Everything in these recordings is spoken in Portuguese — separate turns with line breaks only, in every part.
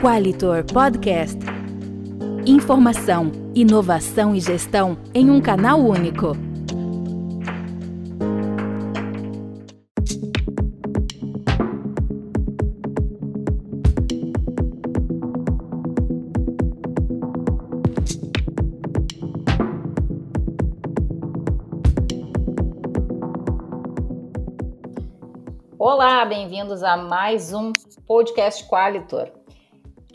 Qualitor Podcast. Informação, inovação e gestão em um canal único.
Olá, bem-vindos a mais um podcast Qualitor.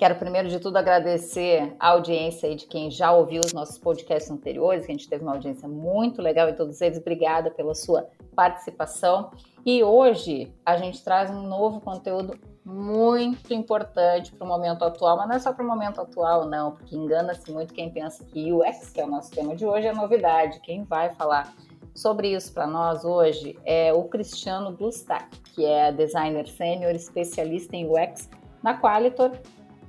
Quero primeiro de tudo agradecer a audiência de quem já ouviu os nossos podcasts anteriores, que a gente teve uma audiência muito legal em todos eles. Obrigada pela sua participação. E hoje a gente traz um novo conteúdo muito importante para o momento atual, mas não é só para o momento atual, não, porque engana-se muito quem pensa que UX, que é o nosso tema de hoje, é novidade. Quem vai falar sobre isso para nós hoje é o Cristiano Glustak, que é designer sênior especialista em UX na Qualitor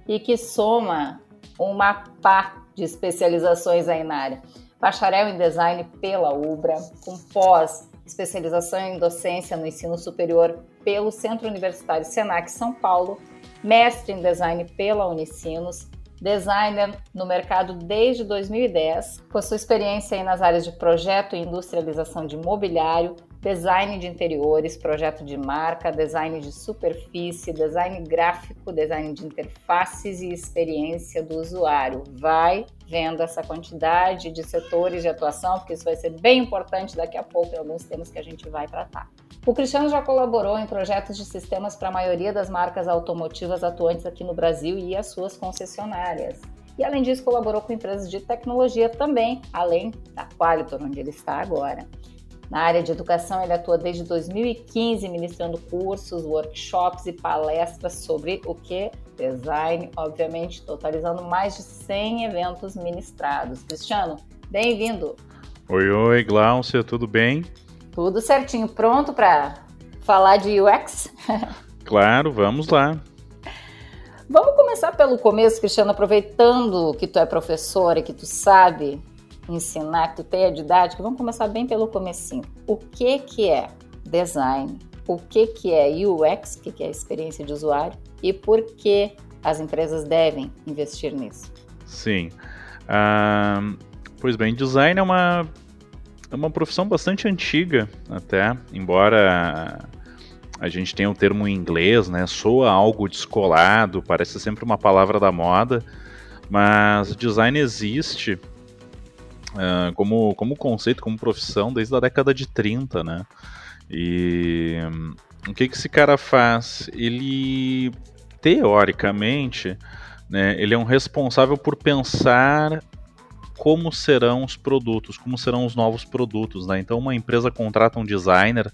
e que soma uma pá de especializações aí na área. Bacharel em design pela UBRA, com pós especialização em docência no ensino superior pelo Centro Universitário Senac São Paulo, mestre em design pela Unicinos, designer no mercado desde 2010, possui experiência nas áreas de projeto e industrialização de mobiliário, design de interiores, projeto de marca, design de superfície, design gráfico, design de interfaces e experiência do usuário. Vai vendo essa quantidade de setores de atuação, porque isso vai ser bem importante daqui a pouco em alguns temas que a gente vai tratar. O Cristiano já colaborou em projetos de sistemas para a maioria das marcas automotivas atuantes aqui no Brasil e as suas concessionárias. E além disso, colaborou com empresas de tecnologia também, além da Qualitor, onde ele está agora. Na área de educação, ele atua desde 2015, ministrando cursos, workshops e palestras sobre o que? Design, obviamente, totalizando mais de 100 eventos ministrados. Cristiano, bem-vindo!
Oi, oi, Glaucia, tudo bem?
Tudo certinho, pronto para falar de UX?
claro, vamos lá.
Vamos começar pelo começo, Cristiano, aproveitando que tu é professora e que tu sabe ensinar, que tu tem a didática, vamos começar bem pelo comecinho. O que que é design? O que que é UX, que que é experiência de usuário? E por que as empresas devem investir nisso?
Sim. Pois bem, design é uma é uma profissão bastante antiga, até, embora a gente tenha o um termo em inglês, né? Soa algo descolado, parece sempre uma palavra da moda, mas design existe uh, como, como conceito, como profissão, desde a década de 30, né? E um, o que, que esse cara faz? Ele, teoricamente, né, ele é um responsável por pensar como serão os produtos, como serão os novos produtos, né? Então uma empresa contrata um designer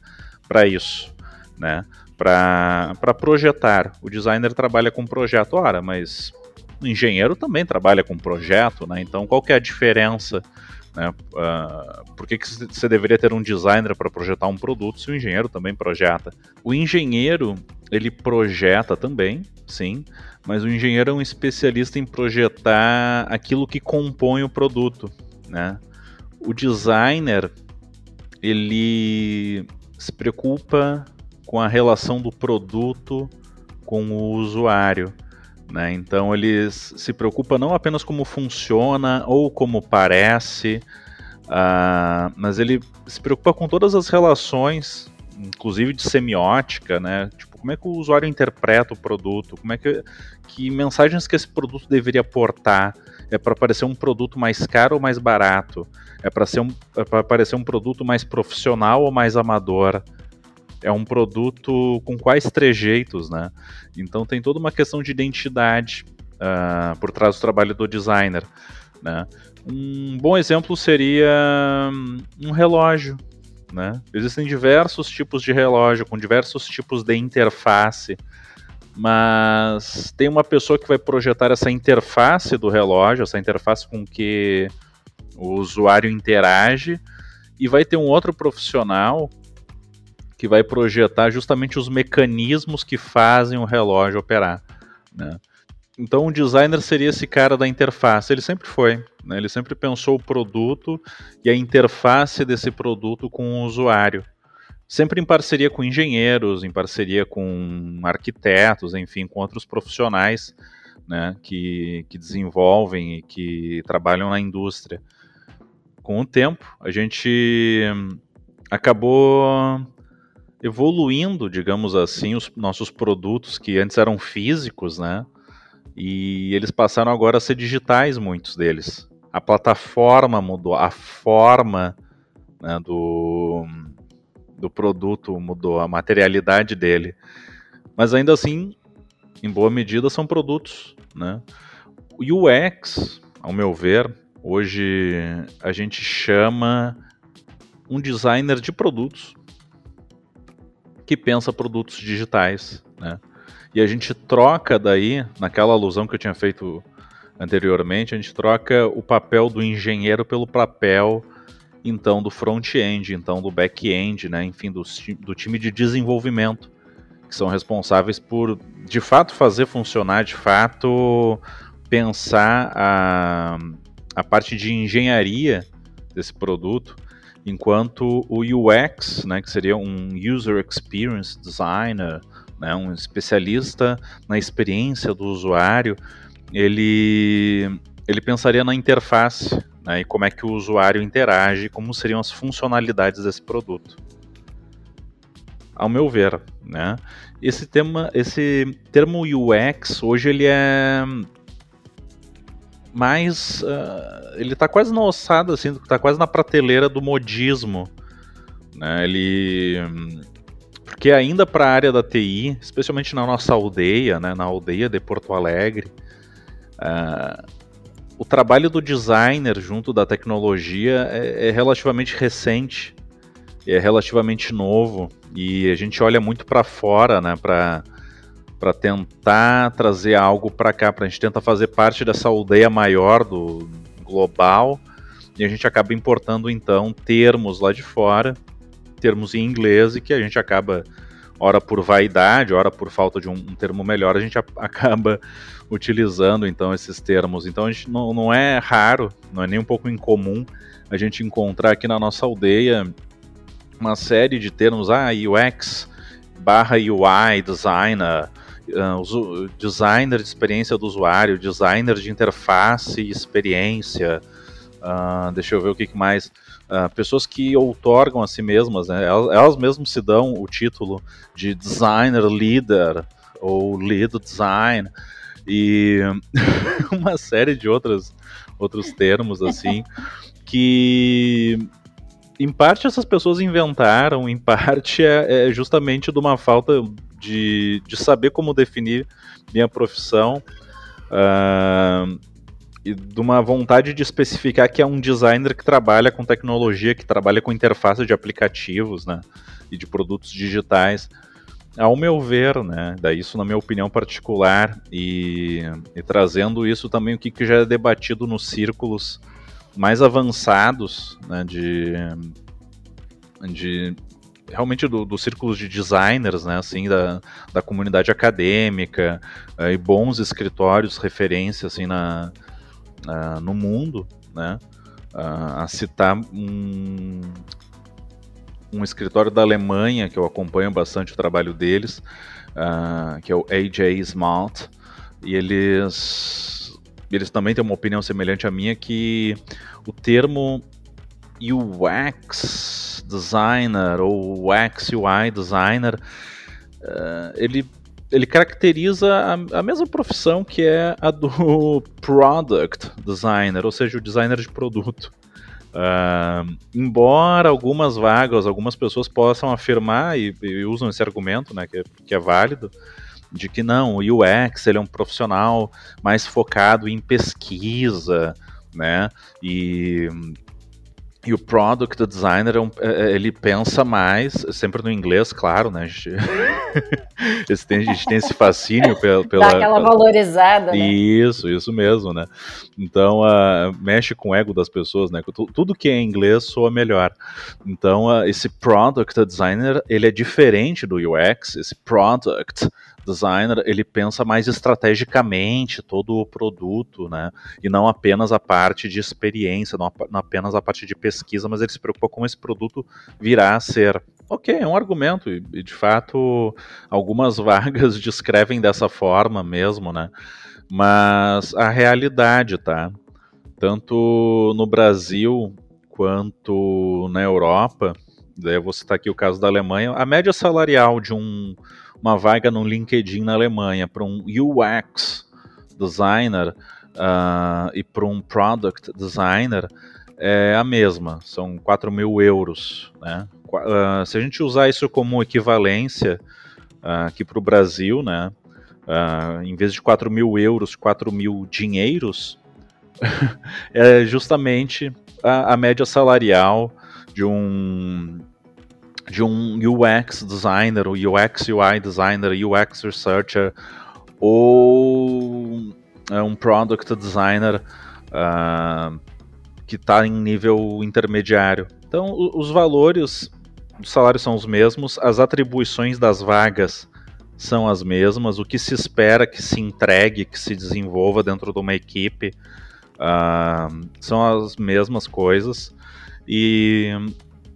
para isso, né? Para projetar. O designer trabalha com projeto, ora, mas o engenheiro também trabalha com projeto, né? Então qual que é a diferença? Né? Uh, por que, que você deveria ter um designer para projetar um produto se o engenheiro também projeta? O engenheiro ele projeta também, sim, mas o engenheiro é um especialista em projetar aquilo que compõe o produto, né? O designer ele se preocupa com a relação do produto com o usuário. Né? Então ele se preocupa não apenas como funciona ou como parece, uh, mas ele se preocupa com todas as relações, inclusive de semiótica, né? Tipo, como é que o usuário interpreta o produto, como é que, que mensagens que esse produto deveria portar, é para parecer um produto mais caro ou mais barato, é para um, é para parecer um produto mais profissional ou mais amador é um produto com quais trejeitos, né? Então tem toda uma questão de identidade uh, por trás do trabalho do designer, né? Um bom exemplo seria hum, um relógio, né? Existem diversos tipos de relógio com diversos tipos de interface, mas tem uma pessoa que vai projetar essa interface do relógio, essa interface com que o usuário interage, e vai ter um outro profissional que vai projetar justamente os mecanismos que fazem o relógio operar. Né? Então o designer seria esse cara da interface, ele sempre foi. Né? Ele sempre pensou o produto e a interface desse produto com o usuário. Sempre em parceria com engenheiros, em parceria com arquitetos, enfim, com outros profissionais, né, que, que desenvolvem e que trabalham na indústria. Com o tempo, a gente acabou evoluindo, digamos assim, os nossos produtos que antes eram físicos, né? E eles passaram agora a ser digitais, muitos deles. A plataforma mudou, a forma né, do, do produto mudou, a materialidade dele. Mas ainda assim, em boa medida, são produtos. Né? O UX, ao meu ver, hoje a gente chama um designer de produtos que pensa produtos digitais, né? E a gente troca daí, naquela alusão que eu tinha feito anteriormente, a gente troca o papel do engenheiro pelo papel então do front-end, então do back-end, né? Enfim, do, do time de desenvolvimento, que são responsáveis por de fato fazer funcionar, de fato pensar a, a parte de engenharia desse produto enquanto o UX, né, que seria um User Experience Designer, né, um especialista na experiência do usuário, ele, ele pensaria na interface né, e como é que o usuário interage, como seriam as funcionalidades desse produto. Ao meu ver, né, esse, tema, esse termo UX hoje ele é mas uh, ele tá quase na ossada, assim, tá quase na prateleira do modismo. Né? Ele. Porque ainda para a área da TI, especialmente na nossa aldeia, né, na aldeia de Porto Alegre, uh, o trabalho do designer junto da tecnologia é, é relativamente recente, é relativamente novo e a gente olha muito para fora, né, para para tentar trazer algo para cá, para a gente tentar fazer parte dessa aldeia maior do global e a gente acaba importando então termos lá de fora, termos em inglês e que a gente acaba ora por vaidade, ora por falta de um, um termo melhor, a gente a, acaba utilizando então esses termos. Então a gente não, não é raro, não é nem um pouco incomum a gente encontrar aqui na nossa aldeia uma série de termos, ah, UX barra UI, designer, uh, designer de experiência do usuário, designer de interface e experiência, uh, deixa eu ver o que, que mais, uh, pessoas que outorgam a si mesmas, né? elas, elas mesmas se dão o título de designer leader ou lead design e uma série de outras, outros termos assim que em parte essas pessoas inventaram, em parte é, é justamente de uma falta de, de saber como definir minha profissão uh, e de uma vontade de especificar que é um designer que trabalha com tecnologia, que trabalha com interface de aplicativos né, e de produtos digitais. Ao meu ver, né, daí isso na minha opinião particular, e, e trazendo isso também o que, que já é debatido nos círculos mais avançados né, de, de realmente dos do círculos de designers, né, assim, da, da comunidade acadêmica uh, e bons escritórios referência, assim, na, no mundo, né, uh, a citar um, um escritório da Alemanha, que eu acompanho bastante o trabalho deles, que é o AJ Smart, e eles, eles também têm uma opinião semelhante à minha, que o termo UX designer ou UX UI designer, uh, ele, ele caracteriza a, a, mesma profissão que é a do product designer, ou seja, o designer de produto. Uh, embora algumas vagas, algumas pessoas possam afirmar e, e usam esse argumento, né, que, que é válido, de que não, o UX ele é um profissional mais focado em pesquisa, né, e e o product designer, é é, é, ele pensa mais, sempre no inglês, claro, né? A gente, a gente tem esse fascínio pela... pela
Dá aquela valorizada, né?
Isso, isso mesmo, né? Então, uh, mexe com o ego das pessoas, né? Tudo que é em inglês soa melhor. Então, uh, esse product designer, ele é diferente do UX, esse product designer ele pensa mais estrategicamente todo o produto, né? E não apenas a parte de experiência, não, não apenas a parte de pesquisa, mas ele se preocupa com esse produto virá a ser. Ok, é um argumento, e de fato algumas vagas descrevem dessa forma mesmo, né? mas a realidade, tá? Tanto no Brasil quanto na Europa, daí eu vou citar aqui o caso da Alemanha, a média salarial de um, uma vaga no LinkedIn na Alemanha para um UX designer uh, e para um product designer é a mesma, são 4 mil euros. Né? Uh, se a gente usar isso como equivalência uh, aqui para o Brasil, né? Uh, em vez de 4 mil euros, 4 mil dinheiros, é justamente a, a, média salarial de um de um UX designer, ou UX UI designer, UX researcher, ou é, um product designer uh, que está em nível intermediário. Então, os valores os salários são os mesmos, as atribuições das vagas são as mesmas, o que se espera que se entregue, que se desenvolva dentro de uma equipe uh, são as mesmas coisas. E,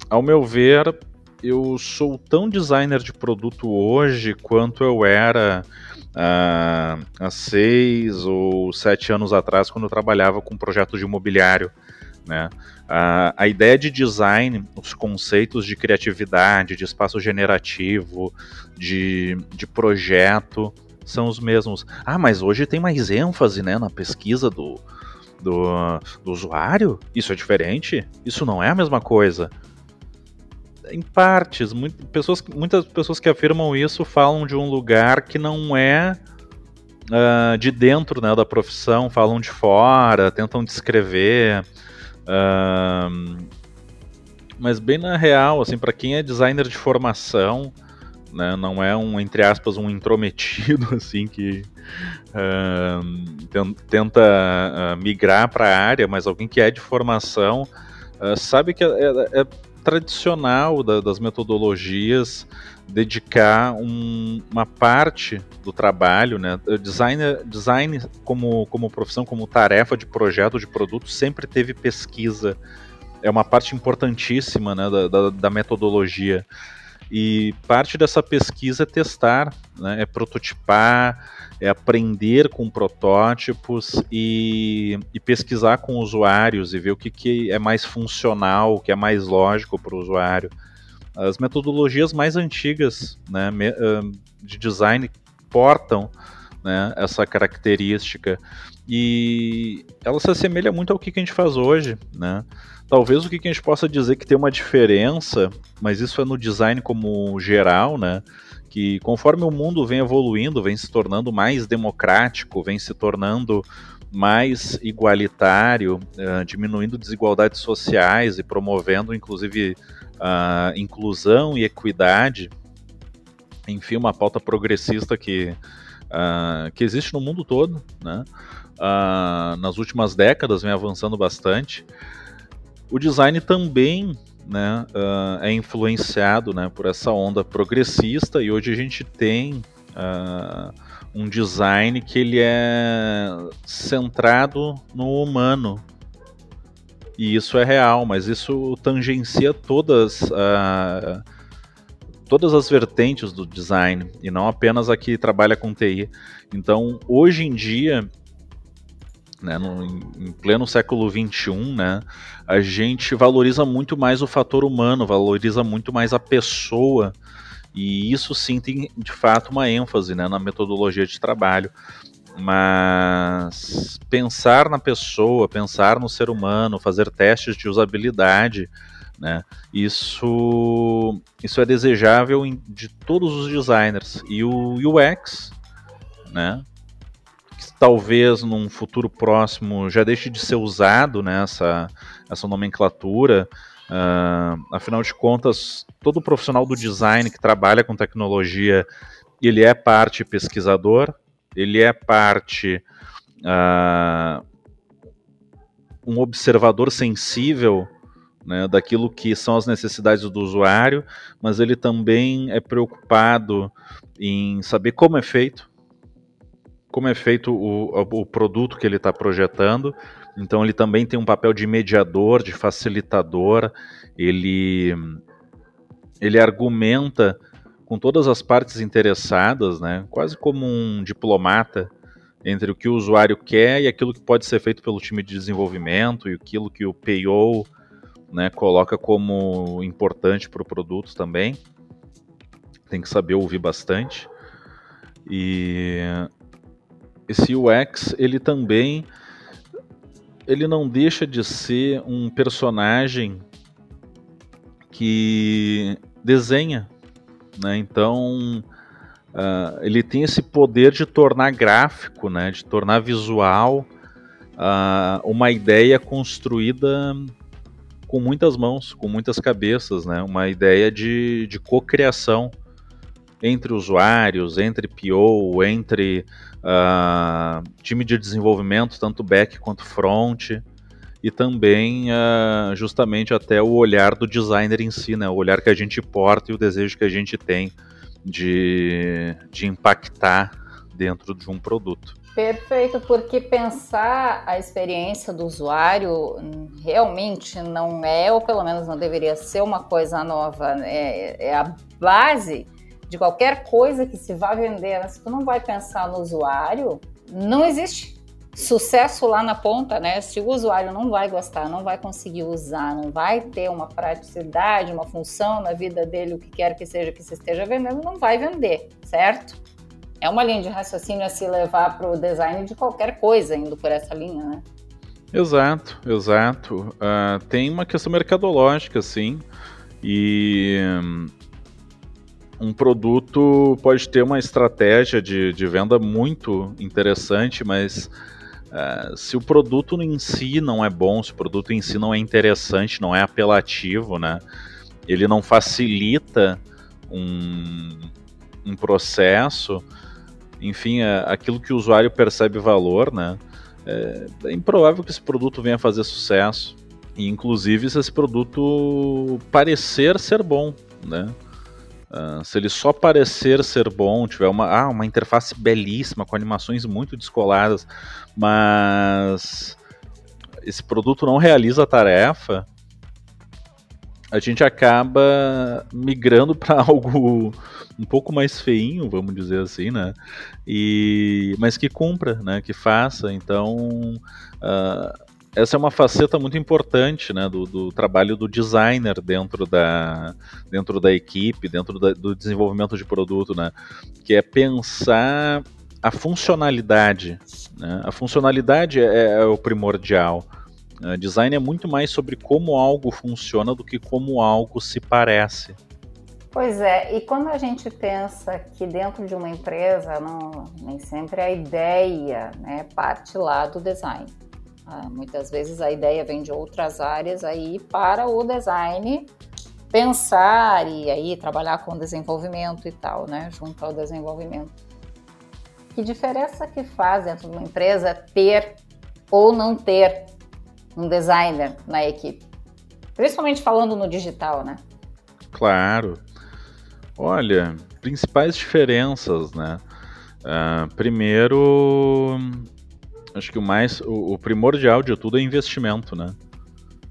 ao meu ver, eu sou tão designer de produto hoje quanto eu era uh, há seis ou sete anos atrás, quando eu trabalhava com projetos de imobiliário. Né? A, a ideia de design, os conceitos de criatividade, de espaço generativo, de, de projeto, são os mesmos. Ah, mas hoje tem mais ênfase né, na pesquisa do, do, do usuário? Isso é diferente? Isso não é a mesma coisa? Em partes. Muito, pessoas, muitas pessoas que afirmam isso falam de um lugar que não é uh, de dentro né, da profissão, falam de fora, tentam descrever mas bem na real, assim, para quem é designer de formação, né, não é um entre aspas um intrometido assim que uh, tenta uh, migrar para a área, mas alguém que é de formação uh, sabe que é, é, é tradicional da, das metodologias dedicar um, uma parte do trabalho, né? Design, design como, como profissão, como tarefa de projeto, de produto, sempre teve pesquisa. É uma parte importantíssima né, da, da, da metodologia. E parte dessa pesquisa é testar, né, é prototipar, é aprender com protótipos e, e, pesquisar com usuários e ver o que, que é mais funcional, o que é mais lógico para o usuário as metodologias mais antigas né, de design portam né, essa característica e ela se assemelha muito ao que a gente faz hoje, né? Talvez o que a gente possa dizer que tem uma diferença, mas isso é no design como geral, né? Que conforme o mundo vem evoluindo, vem se tornando mais democrático, vem se tornando mais igualitário, uh, diminuindo desigualdades sociais e promovendo, inclusive, uh, inclusão e equidade, enfim, uma pauta progressista que, uh, que existe no mundo todo, né? Uh, nas últimas décadas vem avançando bastante. O design também né, uh, é influenciado né, por essa onda progressista e hoje a gente tem uh, um design que ele é centrado no humano, e isso é real, mas isso tangencia todas, uh, todas as vertentes do design, e não apenas a que trabalha com TI. Então, hoje em dia, né, no, em pleno século XXI, né, a gente valoriza muito mais o fator humano, valoriza muito mais a pessoa, e isso sim tem de fato uma ênfase né, na metodologia de trabalho mas pensar na pessoa, pensar no ser humano, fazer testes de usabilidade, né? Isso, isso é desejável em, de todos os designers e o UX, né? Talvez num futuro próximo já deixe de ser usado né? essa nomenclatura. Uh, afinal de contas, todo profissional do design que trabalha com tecnologia, ele é parte pesquisador, ele é parte uh, um observador sensível né, daquilo que são as necessidades do usuário, mas ele também é preocupado em saber como é feito, como é feito o, o produto que ele está projetando. Então ele também tem um papel de mediador, de facilitador. Ele ele argumenta com todas as partes interessadas, né, quase como um diplomata, entre o que o usuário quer e aquilo que pode ser feito pelo time de desenvolvimento e aquilo que o PO né, coloca como importante para o produto também. Tem que saber ouvir bastante. E esse UX, ele também ele não deixa de ser um personagem que desenha, né? Então uh, ele tem esse poder de tornar gráfico, né? De tornar visual uh, uma ideia construída com muitas mãos, com muitas cabeças, né? Uma ideia de, de cocriação entre usuários, entre PO, entre uh, time de desenvolvimento, tanto back quanto front, e também uh, justamente até o olhar do designer em si, né? o olhar que a gente porta e o desejo que a gente tem de, de impactar dentro de um produto.
Perfeito, porque pensar a experiência do usuário realmente não é, ou pelo menos não deveria ser uma coisa nova, né? é, é a base de qualquer coisa que se vá vender, né? se tu não vai pensar no usuário, não existe sucesso lá na ponta, né? Se o usuário não vai gostar, não vai conseguir usar, não vai ter uma praticidade, uma função na vida dele, o que quer que seja que se esteja vendendo, não vai vender, certo? É uma linha de raciocínio a se levar para o design de qualquer coisa, indo por essa linha, né?
Exato, exato. Uh, tem uma questão mercadológica, sim, e um produto pode ter uma estratégia de, de venda muito interessante, mas uh, se o produto em si não é bom, se o produto em si não é interessante, não é apelativo, né? Ele não facilita um, um processo, enfim, é, aquilo que o usuário percebe valor, né? É, é improvável que esse produto venha a fazer sucesso. E, inclusive, se esse produto parecer ser bom, né? Uh, se ele só parecer ser bom, tiver uma, ah, uma interface belíssima, com animações muito descoladas, mas esse produto não realiza a tarefa, a gente acaba migrando para algo um pouco mais feinho, vamos dizer assim, né? E, mas que cumpra, né? Que faça. Então, uh, essa é uma faceta muito importante né, do, do, trabalho do designer dentro da, dentro da equipe, dentro da, do desenvolvimento de produto, né, que é pensar a funcionalidade. Né? A funcionalidade é, é o primordial. Design é muito mais sobre como algo funciona do que como algo se parece.
Pois é, e quando a gente pensa que dentro de uma empresa, não, nem sempre a ideia né, parte lá do design. Ah, muitas vezes a ideia vem de outras áreas aí para o design pensar e aí trabalhar com desenvolvimento e tal, né? Junto ao desenvolvimento. Que diferença que faz dentro de uma empresa ter ou não ter um designer na equipe? Principalmente falando no digital, né?
Claro. Olha, principais diferenças, né? Uh, primeiro, acho que o mais o, o, primordial de tudo é investimento, né?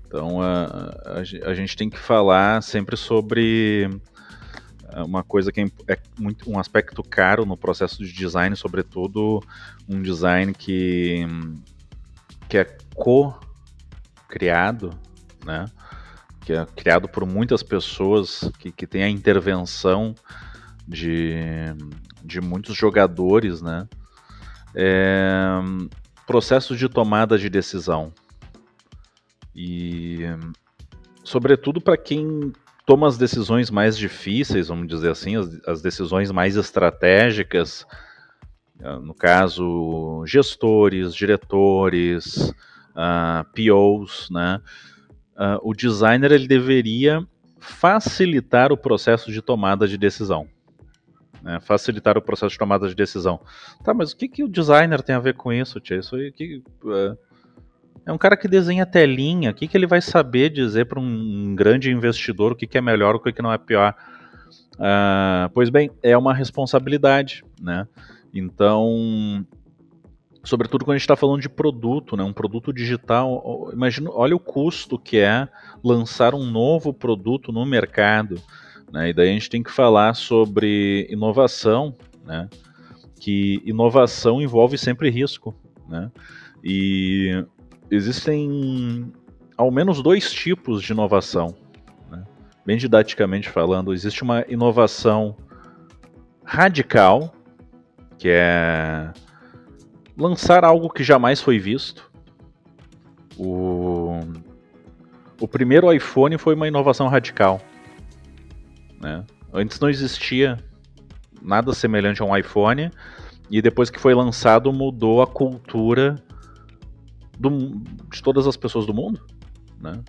Então a, a, a, gente tem que falar sempre sobre é, uma coisa que é, é muito, um aspecto caro no processo de design, sobretudo um design que, que é co-criado, né? que é criado por muitas pessoas, que, que tem a intervenção de, de muitos jogadores, né? É, processos de tomada de decisão. E, sobretudo, para quem toma as decisões mais difíceis, vamos dizer assim, as, as decisões mais estratégicas, ah, no caso, gestores, diretores, uh, ah, POs, né? Uh, o designer ele deveria facilitar o processo de tomada de decisão né, facilitar o processo de tomada de decisão. Tá, mas o que, que o designer tem a ver com isso, tia? Isso aí que. É, é um cara que desenha telinha, o que, que ele vai saber dizer para um grande investidor o que, que é melhor, o que, que não é pior? Uh, pois bem, é uma responsabilidade, né? Então, sobretudo quando a gente está falando de produto, né? Um produto digital, imagina, olha o custo que é lançar um novo produto no mercado. Né? E daí a gente tem que falar sobre inovação, né? que inovação envolve sempre risco, né? E existem ao menos dois tipos de inovação. Né? Bem didaticamente falando, existe uma inovação radical, que é lançar algo que jamais foi visto. O, o primeiro iPhone foi uma inovação radical. Né? Antes não existia nada semelhante a um iPhone, e depois que foi lançado mudou a cultura do, de todas as pessoas do mundo. Né?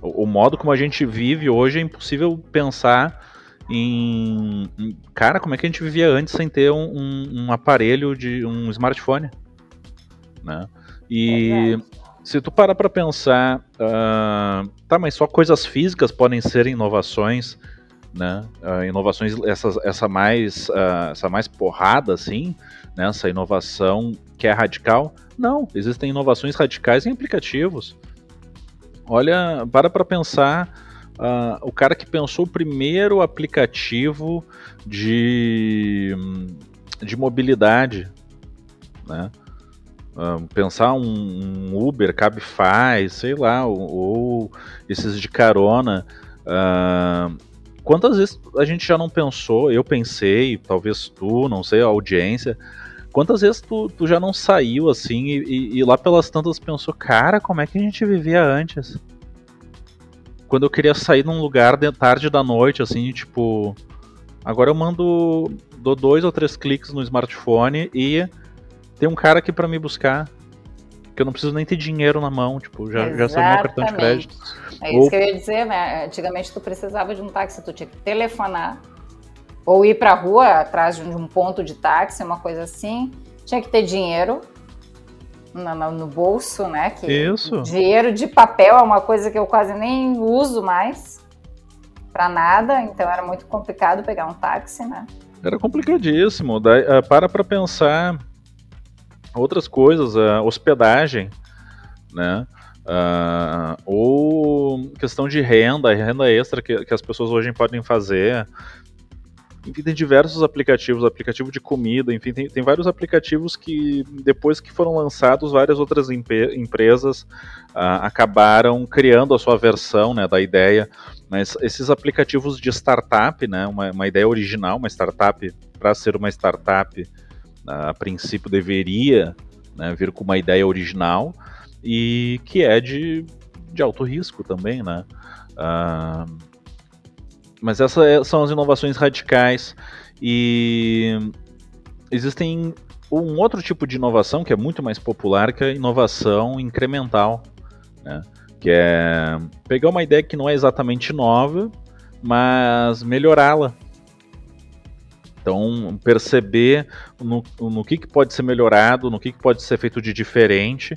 O, o, modo como a gente vive hoje é impossível pensar em, em, Cara, como é que a gente vivia antes sem ter um, um, um aparelho de um smartphone? Né? E é se tu parar para pensar, uh, tá, mas só coisas físicas podem ser inovações, né? Uh, inovações essa, essa mais uh, essa mais porrada assim, né? Essa inovação que é radical? Não, existem inovações radicais em aplicativos. Olha, para para pensar, uh, o cara que pensou o primeiro aplicativo de, de mobilidade, né? Uh, pensar um, um, Uber, Cabify, sei lá, ou, ou esses de carona. Uh, quantas vezes a gente já não pensou, eu pensei, talvez tu, não sei, a audiência, Quantas vezes tu, tu já não saiu assim e, e, lá pelas tantas pensou, cara, como é que a gente vivia antes? Quando eu queria sair num lugar de tarde da noite, assim, tipo. Agora eu mando. dou dois ou três cliques no smartphone e tem um cara aqui para me buscar. Que eu não preciso nem ter dinheiro na mão, tipo, já, já sei meu cartão de crédito.
É isso ou... que eu ia dizer, né? Antigamente tu precisava de um táxi, tu tinha que telefonar ou ir para a rua atrás de um ponto de táxi, uma coisa assim, tinha que ter dinheiro no, no, no bolso, né? Que
Isso.
Dinheiro de papel é uma coisa que eu quase nem uso mais para nada, então era muito complicado pegar um táxi, né?
Era complicadíssimo. Daí, uh, para para pensar outras coisas, uh, hospedagem, né? Uh, ou questão de renda, renda extra que, que as pessoas hoje podem fazer. Enfim, tem diversos aplicativos, aplicativo de comida, enfim, tem, tem vários aplicativos que, depois que foram lançados, várias outras empresas uh, acabaram criando a sua versão né, da ideia. Mas esses aplicativos de startup, né, uma, uma ideia original, uma startup, para ser uma startup, a princípio deveria né, vir com uma ideia original e que é de, de alto risco também, né? Uh, mas essas é, são as inovações radicais e existem um outro tipo de inovação que é muito mais popular, que é a inovação incremental, né? que é pegar uma ideia que não é exatamente nova, mas melhorá-la. Então, perceber no, no que, que pode ser melhorado, no que, que pode ser feito de diferente,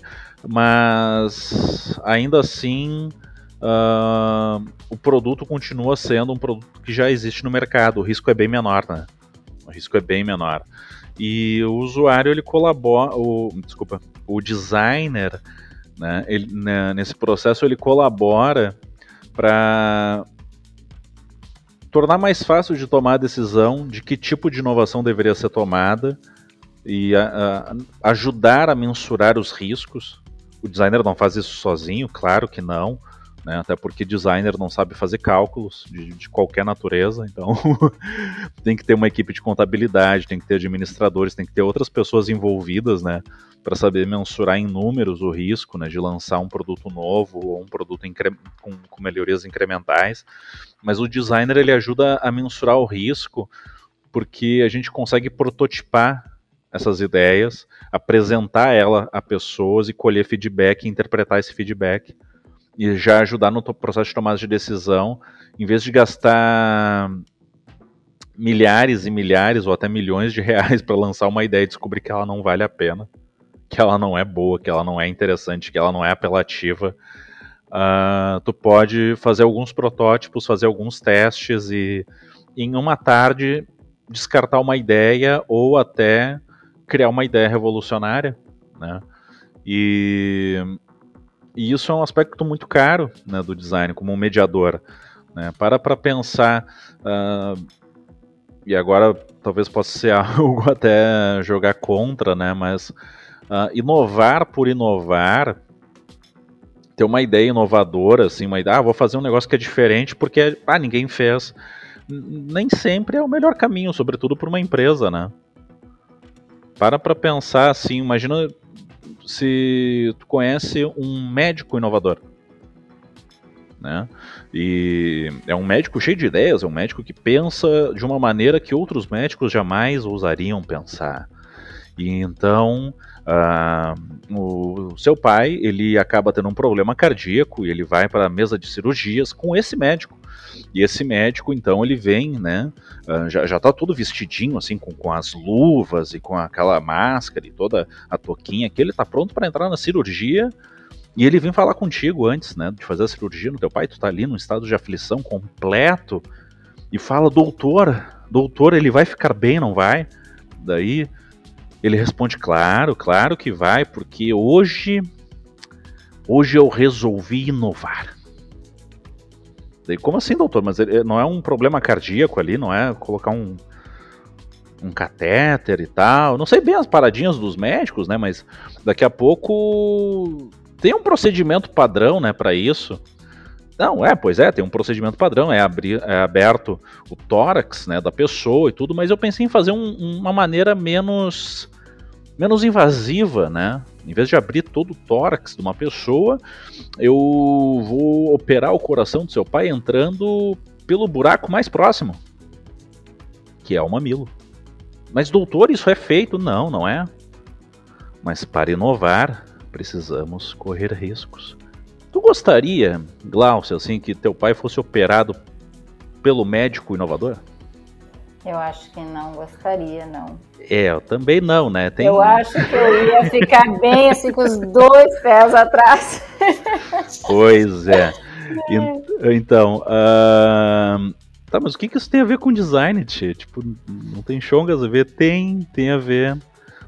mas ainda assim uh, o produto continua sendo um produto que já existe no mercado. O risco é bem menor, né? O risco é bem menor. E o usuário ele colabora, o, desculpa, o designer, né, ele, né, nesse processo ele colabora para tornar mais fácil de tomar a decisão de que tipo de inovação deveria ser tomada e a, a, ajudar a mensurar os riscos. O designer não faz isso sozinho, claro que não né? Até porque designer não sabe fazer cálculos de, de qualquer natureza, então tem que ter uma equipe de contabilidade, tem que ter administradores, tem que ter outras pessoas envolvidas, né? Para saber mensurar em números o risco, né? De lançar um produto novo ou um produto com, com melhorias incrementais. Mas o designer ele ajuda a mensurar o risco porque a gente consegue prototipar essas ideias, apresentar ela a pessoas e colher feedback interpretar esse feedback e já ajudar no processo de tomada de decisão, em vez de gastar milhares e milhares ou até milhões de reais para lançar uma ideia e descobrir que ela não vale a pena, que ela não é boa, que ela não é interessante, que ela não é apelativa. Uh, tu pode fazer alguns protótipos, fazer alguns testes e em uma tarde descartar uma ideia ou até criar uma ideia revolucionária, né? E e isso é um aspecto muito caro né, do design como um mediador. Né? Para para pensar, uh, e agora talvez possa ser algo até jogar contra, né? Mas uh, inovar por inovar, ter uma ideia inovadora, assim, uma ideia, ah, vou fazer um negócio que é diferente porque ah, ninguém fez. Nem sempre é o melhor caminho, sobretudo para uma empresa, né? Para para pensar assim, imagina se tu conhece um médico inovador né? E é um médico cheio de ideias, é um médico que pensa de uma maneira que outros médicos jamais ousariam pensar. E então uh, o seu pai ele acaba tendo um problema cardíaco e ele vai para a mesa de cirurgias com esse médico. E esse médico, então, ele vem, né? Uh, já, já tá todo vestidinho, assim, com, com as luvas e com aquela máscara e toda a toquinha que ele tá pronto para entrar na cirurgia e ele vem falar contigo antes, né, de fazer a cirurgia no teu pai, tu tá ali num estado de aflição completo e fala: "Doutor, doutor, ele vai ficar bem, não vai?" Daí ele responde: "Claro, claro que vai, porque hoje hoje eu resolvi inovar." Daí, como assim, doutor? Mas ele, não é um problema cardíaco ali, não é colocar um um catéter e tal. Não sei bem as paradinhas dos médicos, né? Mas daqui a pouco tem um procedimento padrão, né, para isso. Não, é, pois é, tem um procedimento padrão, é, abrir, é aberto o tórax, né, da pessoa e tudo, mas eu pensei em fazer um, uma maneira menos menos invasiva, né? Em vez de abrir todo o tórax de uma pessoa, eu vou operar o coração do seu pai entrando pelo buraco mais próximo, que é o mamilo. Mas doutor, isso é feito? Não, não é. Mas para inovar, precisamos correr riscos. Tu gostaria, Glaucio, assim, que teu pai fosse operado pelo médico inovador?
Eu acho que não gostaria, não.
É, eu também não, né?
Tem... Eu acho que eu ia ficar bem assim com os dois pés atrás.
Pois é. Então, uh... tá, mas o que, que isso tem a ver com design, tia? Tipo, não tem chongas a ver? Tem, tem a ver.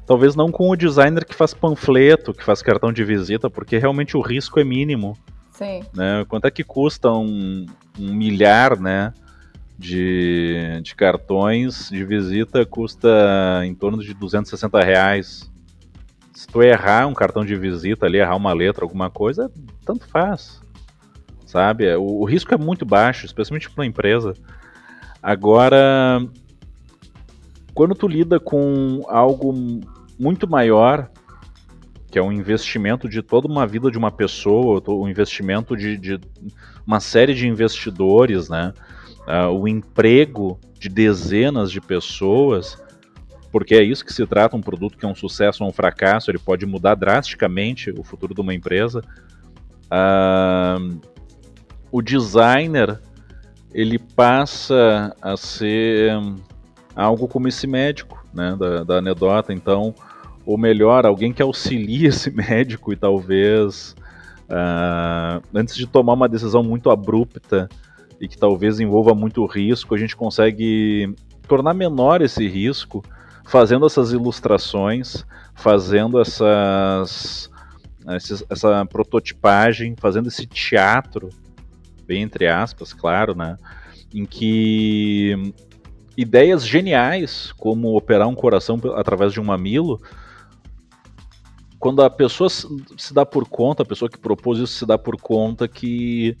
Talvez não com o designer que faz panfleto, que faz cartão de visita, porque realmente o risco é mínimo.
Sim.
Né? Quanto é que custa um, um milhar, né? De, de cartões de visita custa em torno de 260 reais. Se tu errar um cartão de visita ali, errar uma letra, alguma coisa, tanto faz. Sabe? O, o risco é muito baixo, especialmente para uma empresa. Agora, quando tu lida com algo muito maior, que é um investimento de toda uma vida de uma pessoa, um investimento de, de uma série de investidores, né? Uh, o emprego de dezenas de pessoas, porque é isso que se trata, um produto que é um sucesso ou um fracasso, ele pode mudar drasticamente o futuro de uma empresa. Uh, o designer ele passa a ser algo como esse médico, né, da, da anedota. Então, ou melhor, alguém que auxilie esse médico e talvez, uh, antes de tomar uma decisão muito abrupta e que talvez envolva muito risco, a gente consegue tornar menor esse risco fazendo essas ilustrações, fazendo essas, essa prototipagem, fazendo esse teatro, bem entre aspas, claro, né? Em que ideias geniais, como operar um coração através de um mamilo, quando a pessoa se dá por conta, a pessoa que propôs isso se dá por conta que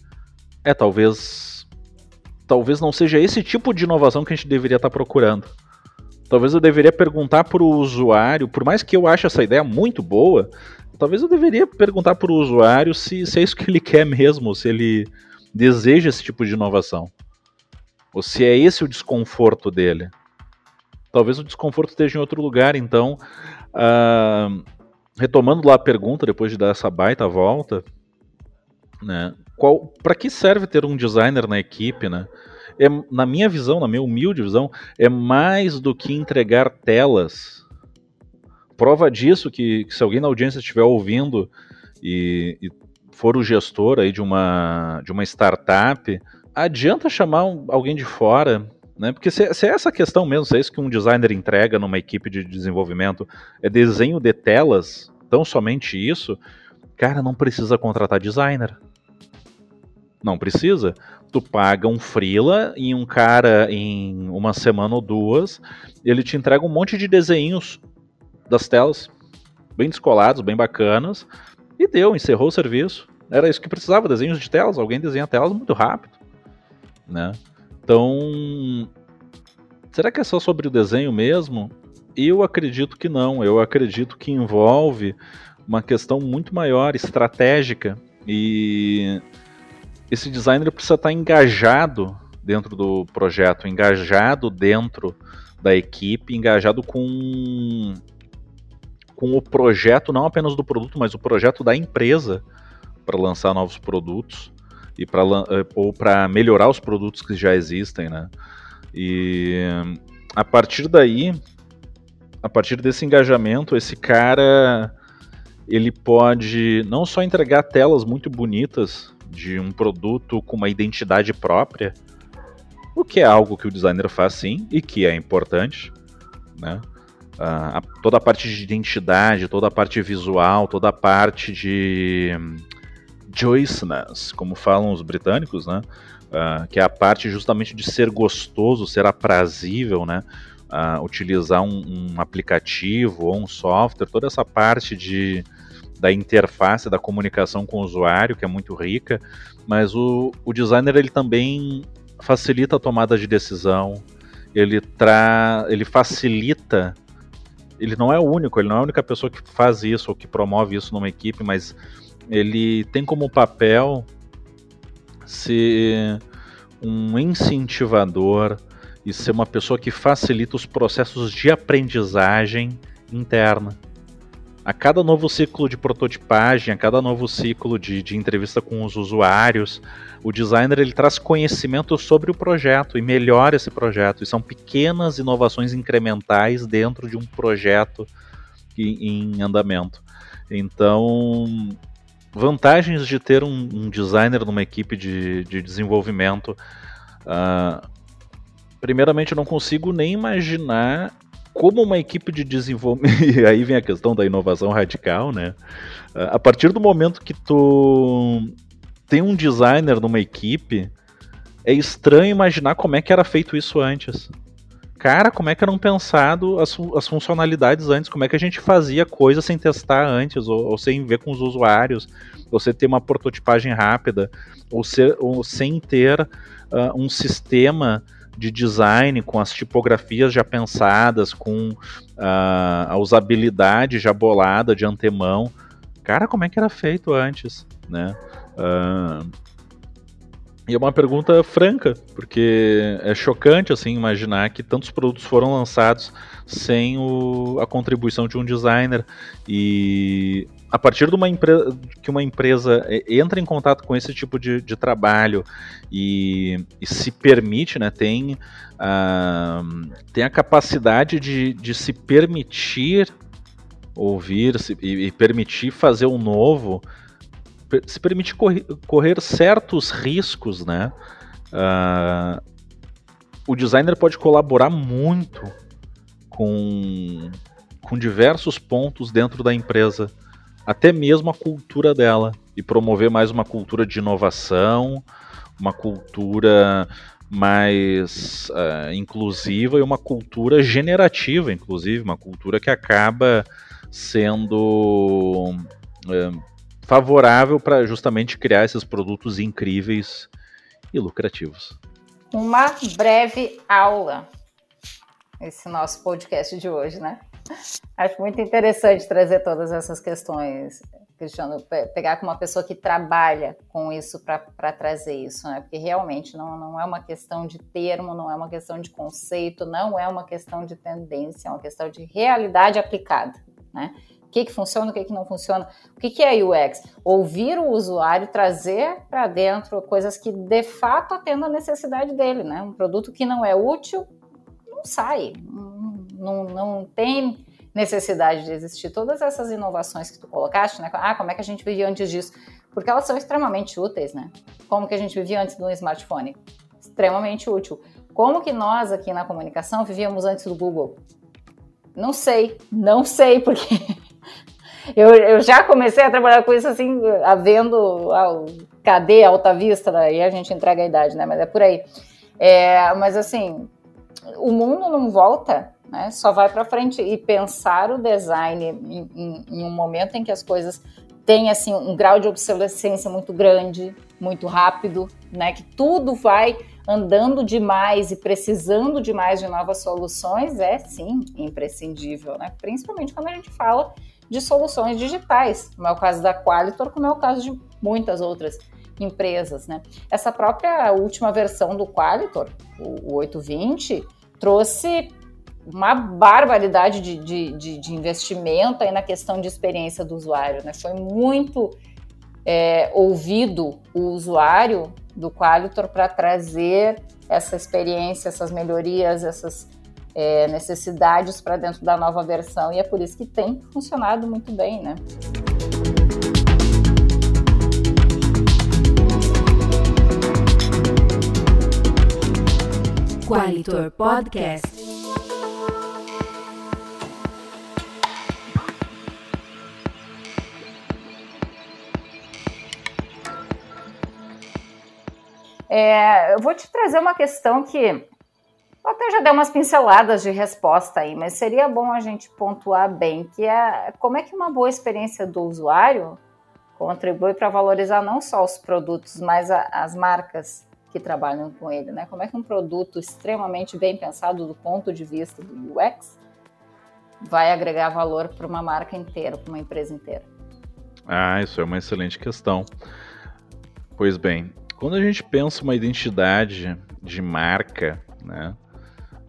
é talvez talvez não seja esse tipo de inovação que a gente deveria estar procurando. Talvez eu deveria perguntar para o usuário, por mais que eu ache essa ideia muito boa, talvez eu deveria perguntar para o usuário se, se é isso que ele quer mesmo, se ele deseja esse tipo de inovação. Ou se é esse o desconforto dele. Talvez o desconforto esteja em outro lugar, então. Uh, retomando lá a pergunta, depois de dar essa baita volta, né? Qual, para que serve ter um designer na equipe, né? É, na minha visão, na minha humilde visão, é mais do que entregar telas. Prova disso que, que se alguém na audiência estiver ouvindo e, e, for o gestor aí de uma, de uma startup, adianta chamar alguém de fora né? Porque se, se, é essa questão mesmo, se é isso que um designer entrega numa equipe de desenvolvimento, é desenho de telas, tão somente isso, cara, não precisa contratar designer. Não precisa. Tu paga um freela e um cara em uma semana ou duas, ele te entrega um monte de desenhos das telas, bem descolados, bem bacanas, e deu, encerrou o serviço. Era isso que precisava, desenhos de telas, alguém desenha telas muito rápido, né? Então, será que é só sobre o desenho mesmo? Eu acredito que não. Eu acredito que envolve uma questão muito maior, estratégica. E esse designer precisa estar engajado dentro do projeto, engajado dentro da equipe, engajado com, com o projeto, não apenas do produto, mas o projeto da empresa para lançar novos produtos e para eh, ou para melhorar os produtos que já existem, né? E a partir daí, a partir desse engajamento, esse cara ele pode não só entregar telas muito bonitas de um produto com uma identidade própria, o que é algo que o designer faz sim e que é importante, né? Uh, a, toda a parte de identidade, toda a parte visual, toda a parte de joyousness, como falam os britânicos, né? Uh, que é a parte justamente de ser gostoso, ser aprazível, né? Uh, utilizar um, um, aplicativo ou um software, toda essa parte de, da interface, da comunicação com o usuário, que é muito rica, mas o, o designer ele também facilita a tomada de decisão, ele, tra ele facilita. Ele não é o único, ele não é a única pessoa que faz isso ou que promove isso numa equipe, mas ele tem como papel ser um incentivador e ser uma pessoa que facilita os processos de aprendizagem interna. A cada novo ciclo de prototipagem, a cada novo ciclo de, de entrevista com os usuários, o designer ele traz conhecimento sobre o projeto e melhora esse projeto. E são pequenas inovações incrementais dentro de um projeto em, em andamento. Então, vantagens de ter um, um designer numa equipe de, de desenvolvimento. Uh, primeiramente, eu não consigo nem imaginar como uma equipe de desenvolvimento. e aí vem a questão da inovação radical, né? Uh, a partir do momento que tu tem um designer numa equipe, é estranho imaginar como é que era feito isso antes. Cara, como é que eram pensado as, as funcionalidades antes? Como é que a gente fazia coisa sem testar antes, ou, ou sem ver com os usuários, ou sem ter uma prototipagem rápida, ou, ser, ou sem ter uh, um sistema de design com as tipografias já pensadas, com uh, a usabilidade já bolada de antemão. Cara, como é que era feito antes, né? Uh, e é uma pergunta franca, porque é chocante assim imaginar que tantos produtos foram lançados sem o, a contribuição de um designer. E a partir de uma empresa que uma empresa entra em contato com esse tipo de, de trabalho e, e, se permite, né, tem, uh, tem a capacidade de, de se permitir ouvir se, e, e permitir fazer um novo se permite correr, correr certos riscos, né? Uh, o designer pode colaborar muito com, com diversos pontos dentro da empresa, até mesmo a cultura dela, e promover mais uma cultura de inovação, uma cultura mais uh, inclusiva e uma cultura generativa, inclusive, uma cultura que acaba sendo uh, favorável para justamente criar esses produtos incríveis e lucrativos.
Uma breve aula esse nosso podcast de hoje, né? Acho muito interessante trazer todas essas questões, Cristiano, pegar com uma pessoa que trabalha com isso para trazer isso, né? Porque realmente não, não é uma questão de termo, não é uma questão de conceito, não é uma questão de tendência, é uma questão de realidade aplicada, né? O que, que funciona, o que, que não funciona. O que, que é UX? Ouvir o usuário, trazer para dentro coisas que de fato atendam a necessidade dele, né? Um produto que não é útil não sai, não, não tem necessidade de existir. Todas essas inovações que tu colocaste, né? Ah, como é que a gente vivia antes disso? Porque elas são extremamente úteis, né? Como que a gente vivia antes do smartphone? Extremamente útil. Como que nós aqui na comunicação vivíamos antes do Google? Não sei, não sei, porque eu, eu já comecei a trabalhar com isso assim, havendo. Ah, cadê Alta Vista? Daí a gente entrega a idade, né? Mas é por aí. É, mas assim, o mundo não volta, né? Só vai para frente e pensar o design em, em, em, um momento em que as coisas têm assim um grau de obsolescência muito grande, muito rápido, né? Que tudo vai andando demais e precisando demais de novas soluções é sim imprescindível, né? Principalmente quando a gente fala de soluções digitais, como é o caso da Qualitor, como é o caso de muitas outras empresas, né? Essa própria última versão do Qualitor, o, o 820, trouxe uma barbaridade de, de, de, de, investimento aí na questão de experiência do usuário, né? Foi muito é, ouvido o usuário do Qualitor para trazer essa experiência, essas melhorias, essas é, necessidades para dentro da nova versão e é por isso que tem funcionado muito bem, né?
Qualitor Podcast.
É, eu vou te trazer uma questão que até já deu umas pinceladas de resposta aí, mas seria bom a gente pontuar bem que é como é que uma boa experiência do usuário contribui para valorizar não só os produtos, mas a, as marcas que trabalham com ele, né? Como é que um produto extremamente bem pensado do ponto de vista do UX vai agregar valor para uma marca inteira, para uma empresa inteira?
Ah, isso é uma excelente questão. Pois bem, quando a gente pensa uma identidade de marca, né?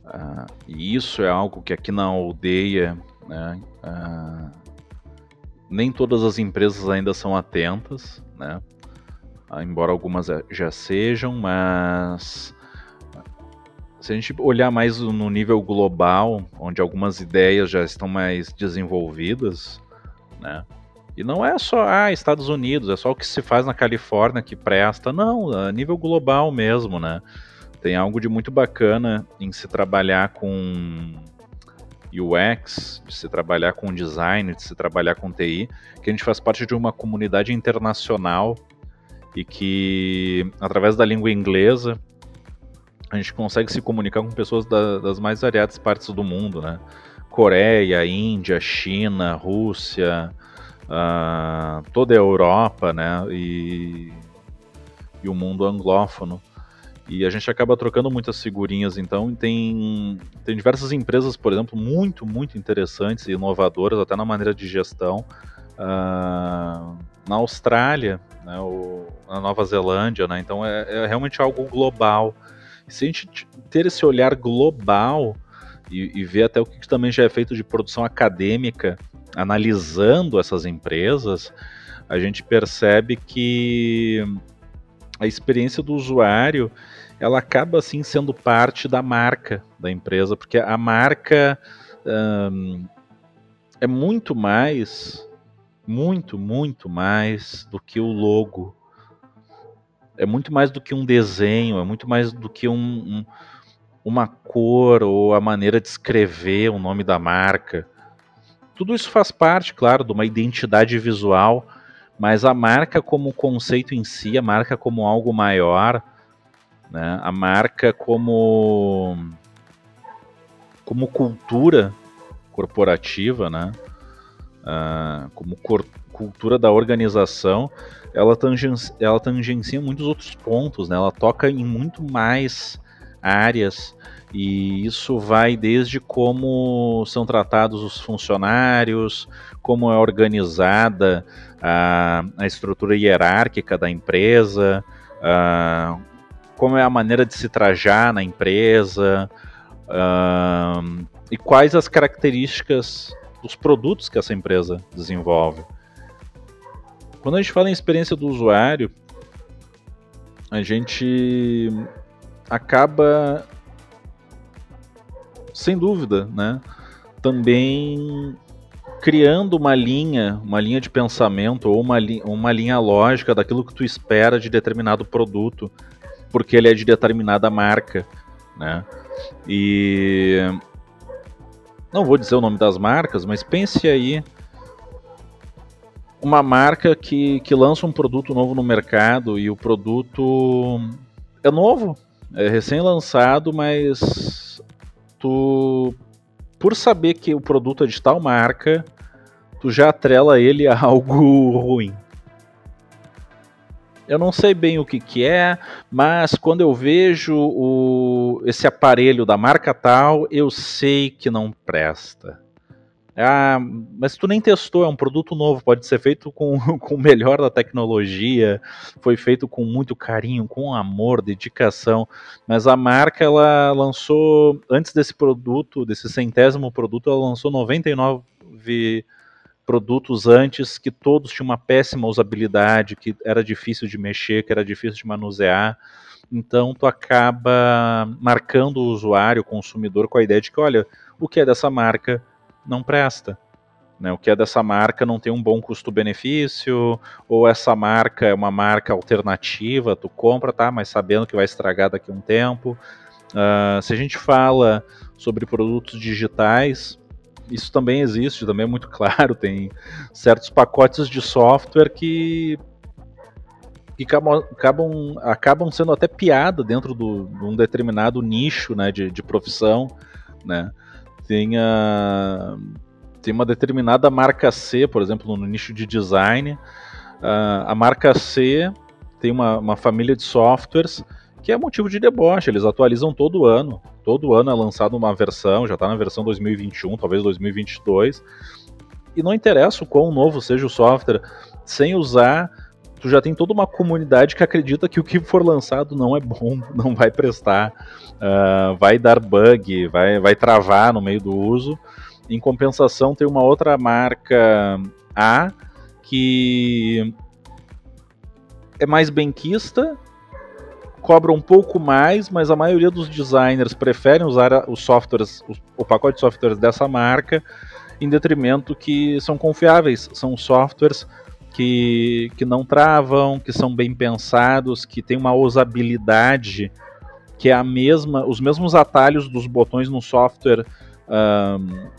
Uh, e isso é algo que aqui na aldeia, né, uh, nem todas as empresas ainda são atentas, né? Uh, embora algumas já sejam, mas se a gente olhar mais no nível global, onde algumas ideias já estão mais desenvolvidas, né? E não é só ah, Estados Unidos, é só o que se faz na Califórnia que presta, não, a nível global mesmo, né? Tem algo de muito bacana em se trabalhar com UX, de se trabalhar com design, de se trabalhar com TI, que a gente faz parte de uma comunidade internacional e que, através da língua inglesa, a gente consegue se comunicar com pessoas da, das mais variadas partes do mundo, né? Coreia, Índia, China, Rússia, uh, toda a Europa, né? E, e o mundo anglófono. E a gente acaba trocando muitas figurinhas, então tem, tem diversas empresas, por exemplo, muito, muito interessantes e inovadoras, até na maneira de gestão. Uh, na Austrália, né, ou na Nova Zelândia, né, então é, é, realmente algo global. E se a gente ter esse olhar global e, e ver até o que também já é feito de produção acadêmica, analisando essas empresas, a gente percebe que a experiência do usuário ela acaba assim sendo parte da marca da empresa, porque a marca um, é muito mais, muito, muito mais do que o logo. É muito mais do que um desenho, é muito mais do que um, um, uma cor ou a maneira de escrever o nome da marca. Tudo isso faz parte, claro, de uma identidade visual, mas a marca como conceito em si, a marca como algo maior, né? A marca como como cultura corporativa, né? Uh, como cor, cultura da organização, ela, tangencia, ela tangencia muitos outros pontos, né? Ela toca em muito mais áreas e isso vai desde como são tratados os funcionários, como é organizada a, a estrutura hierárquica da empresa, uh, como é a maneira de se trajar na empresa uh, e quais as características dos produtos que essa empresa desenvolve. Quando a gente fala em experiência do usuário, a gente acaba, sem dúvida, né, também criando uma linha, uma linha de pensamento ou uma, li uma linha lógica daquilo que tu espera de determinado produto porque ele é de determinada marca, né? E não vou dizer o nome das marcas, mas pense aí uma marca que, que lança um produto novo no mercado e o produto é novo, é recém-lançado, mas tu, por saber que o produto é de tal marca, tu já atrela ele a algo ruim. Eu não sei bem o que, que é, mas quando eu vejo o, esse aparelho da marca tal, eu sei que não presta. Ah, mas tu nem testou, é um produto novo, pode ser feito com, com o melhor da tecnologia, foi feito com muito carinho, com amor, dedicação, mas a marca ela lançou, antes desse produto, desse centésimo produto, ela lançou 99 produtos antes que todos tinham uma péssima usabilidade, que era difícil de mexer, que era difícil de manusear. Então tu acaba marcando o usuário, o consumidor, com a ideia de que, olha, o que é dessa marca não presta. Né? O que é dessa marca não tem um bom custo-benefício, ou essa marca é uma marca alternativa, tu compra, tá, mas sabendo que vai estragar daqui a um tempo. Uh, se a gente fala sobre produtos digitais, isso também existe, também é muito claro. Tem certos pacotes de software que, que acabam, acabam, sendo até piada dentro de um determinado nicho né, de, de profissão. Né? Tem, a, tem uma determinada marca C, por exemplo, no nicho de design. Uh, a marca C tem uma, uma família de softwares que é motivo de deboche. Eles atualizam todo ano. Todo ano é lançado uma versão, já está na versão 2021, talvez 2022. E não interessa o quão novo seja o software, sem usar, tu já tem toda uma comunidade que acredita que o que for lançado não é bom, não vai prestar, uh, vai dar bug, vai, vai travar no meio do uso. Em compensação, tem uma outra marca A que é mais benquista, cobra um pouco mais, mas a maioria dos designers preferem usar os softwares, o, pacote de softwares dessa marca, em detrimento que são confiáveis, são softwares que, que não travam, que são bem pensados, que têm uma usabilidade que é a mesma, os mesmos atalhos dos botões no software um,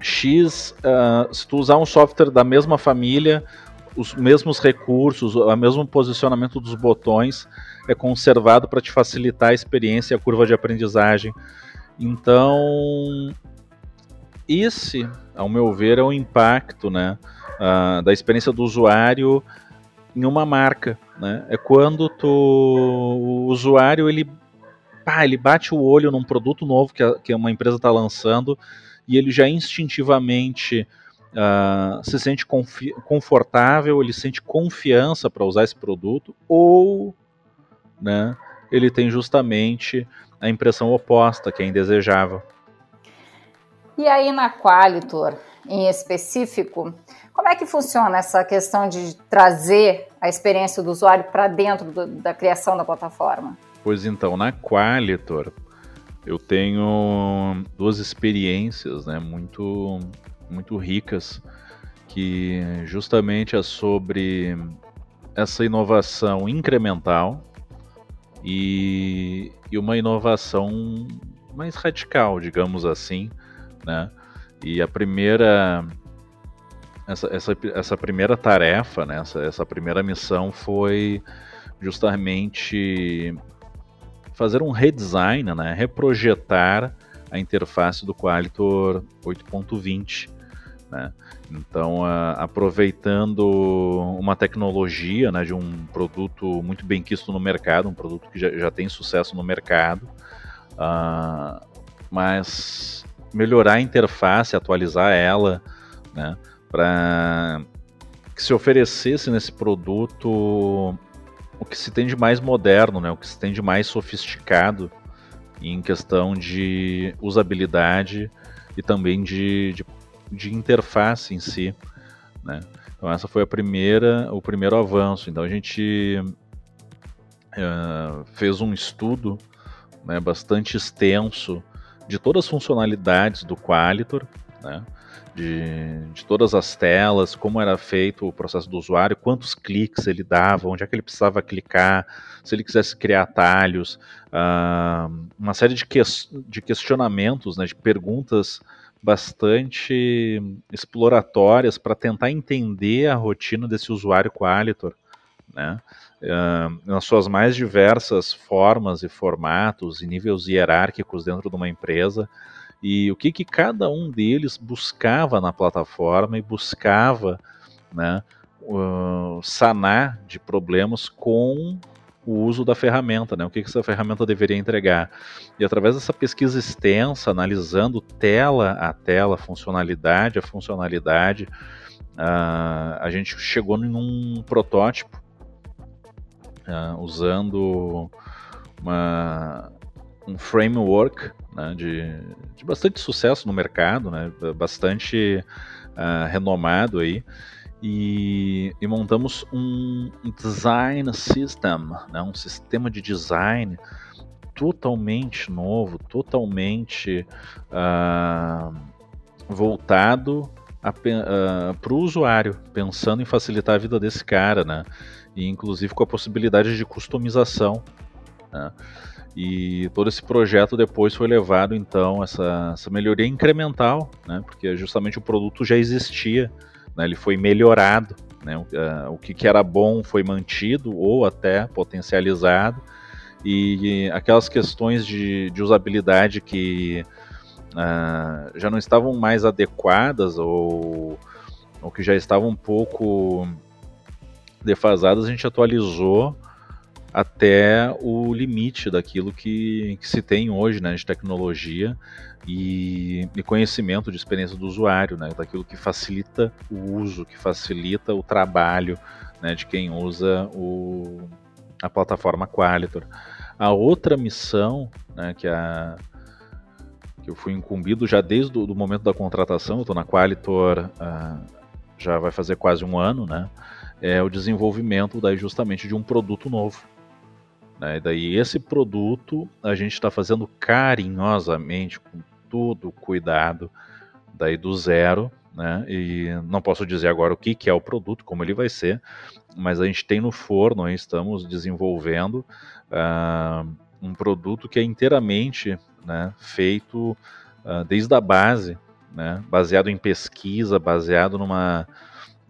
X, uh, se tu usar um software da mesma família, os mesmos recursos, o mesmo posicionamento dos botões é conservado para te facilitar a experiência e a curva de aprendizagem. Então, esse, ao meu ver, é o impacto né, uh, da experiência do usuário em uma marca. Né? É quando tu, o usuário ele, pá, ele bate o olho num produto novo que, a, que uma empresa está lançando e ele já instintivamente uh, se sente confortável, ele sente confiança para usar esse produto, ou né, ele tem justamente a impressão oposta, que é indesejável.
E aí na Qualitor, em específico, como é que funciona essa questão de trazer a experiência do usuário para dentro do, da criação da plataforma?
Pois então, na Qualitor, eu tenho duas experiências né, muito muito ricas, que justamente é sobre essa inovação incremental e, e uma inovação mais radical, digamos assim, né? E a primeira essa, essa, essa primeira tarefa, né, essa, essa primeira missão foi justamente fazer um redesign, né, reprojetar a interface do Qualitor 8.20 né? Então, aproveitando uma tecnologia né, de um produto muito bem quisto no mercado, um produto que já, já tem sucesso no mercado, uh, mas melhorar a interface, atualizar ela, né, para que se oferecesse nesse produto o que se tem de mais moderno, né, o que se tem de mais sofisticado em questão de usabilidade e também de, de de interface em si, né? Então essa foi a primeira, o primeiro avanço. Então a gente uh, fez um estudo né, bastante extenso de todas as funcionalidades do Qualitor, né? De, de, todas as telas, como era feito o processo do usuário, quantos cliques ele dava, onde é que ele precisava clicar, se ele quisesse criar atalhos, uh, uma série de, que, de questionamentos, né, de perguntas bastante exploratórias para tentar entender a rotina desse usuário Qualitor, né? Uh, nas suas mais diversas formas e formatos e níveis hierárquicos dentro de uma empresa e o que, que cada um deles buscava na plataforma e buscava né, uh, sanar de problemas com o uso da ferramenta, né? O que, que essa ferramenta deveria entregar. E através dessa pesquisa extensa, analisando tela a tela, funcionalidade a funcionalidade, uh, a gente chegou num protótipo uh, usando uma, um framework né, de, de, bastante sucesso no mercado, né, bastante uh, renomado aí, e, e montamos um design system, né, um sistema de design totalmente novo, totalmente uh, voltado uh, para o usuário, pensando em facilitar a vida desse cara, né? E inclusive com a possibilidade de customização. Né? E todo esse projeto depois foi levado, então, essa, essa melhoria incremental, né? Porque justamente o produto já existia né, ele foi melhorado, né, o, uh, o que, que, era bom foi mantido ou até potencializado, e, e aquelas questões de, de usabilidade que uh, já não estavam mais adequadas ou, ou que já estavam um pouco defasadas, a gente atualizou até o limite daquilo que, que se tem hoje né, de tecnologia e, e, conhecimento de experiência do usuário, né, daquilo que facilita o uso, que facilita o trabalho né, de quem usa o, a plataforma Qualitor. A outra missão né, que, a, que eu fui incumbido já desde o momento da contratação, eu estou na Qualitor uh, já vai fazer quase um ano, né, é o desenvolvimento daí justamente de um produto novo. Né? E daí esse produto a gente está fazendo carinhosamente, com todo cuidado, daí do zero, né? E não posso dizer agora o que, que é o produto, como ele vai ser, mas a gente tem no forno, estamos desenvolvendo uh, um produto que é inteiramente né, feito uh, desde a base, né, baseado em pesquisa, baseado numa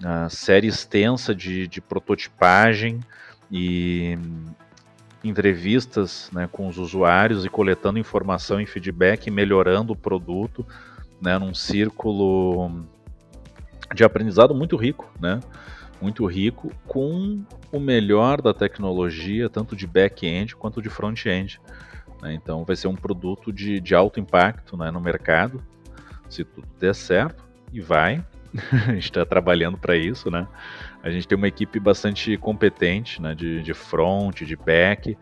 uh, série extensa de, de prototipagem e entrevistas né, com os usuários e coletando informação e feedback e melhorando o produto né, num círculo de aprendizado muito rico, né? Muito rico com o melhor da tecnologia, tanto de back-end quanto de front-end. Né? Então vai ser um produto de, de alto impacto né, no mercado, se tudo der certo, e vai. a gente está trabalhando para isso, né? A gente tem uma equipe bastante competente, né, de, de front, de back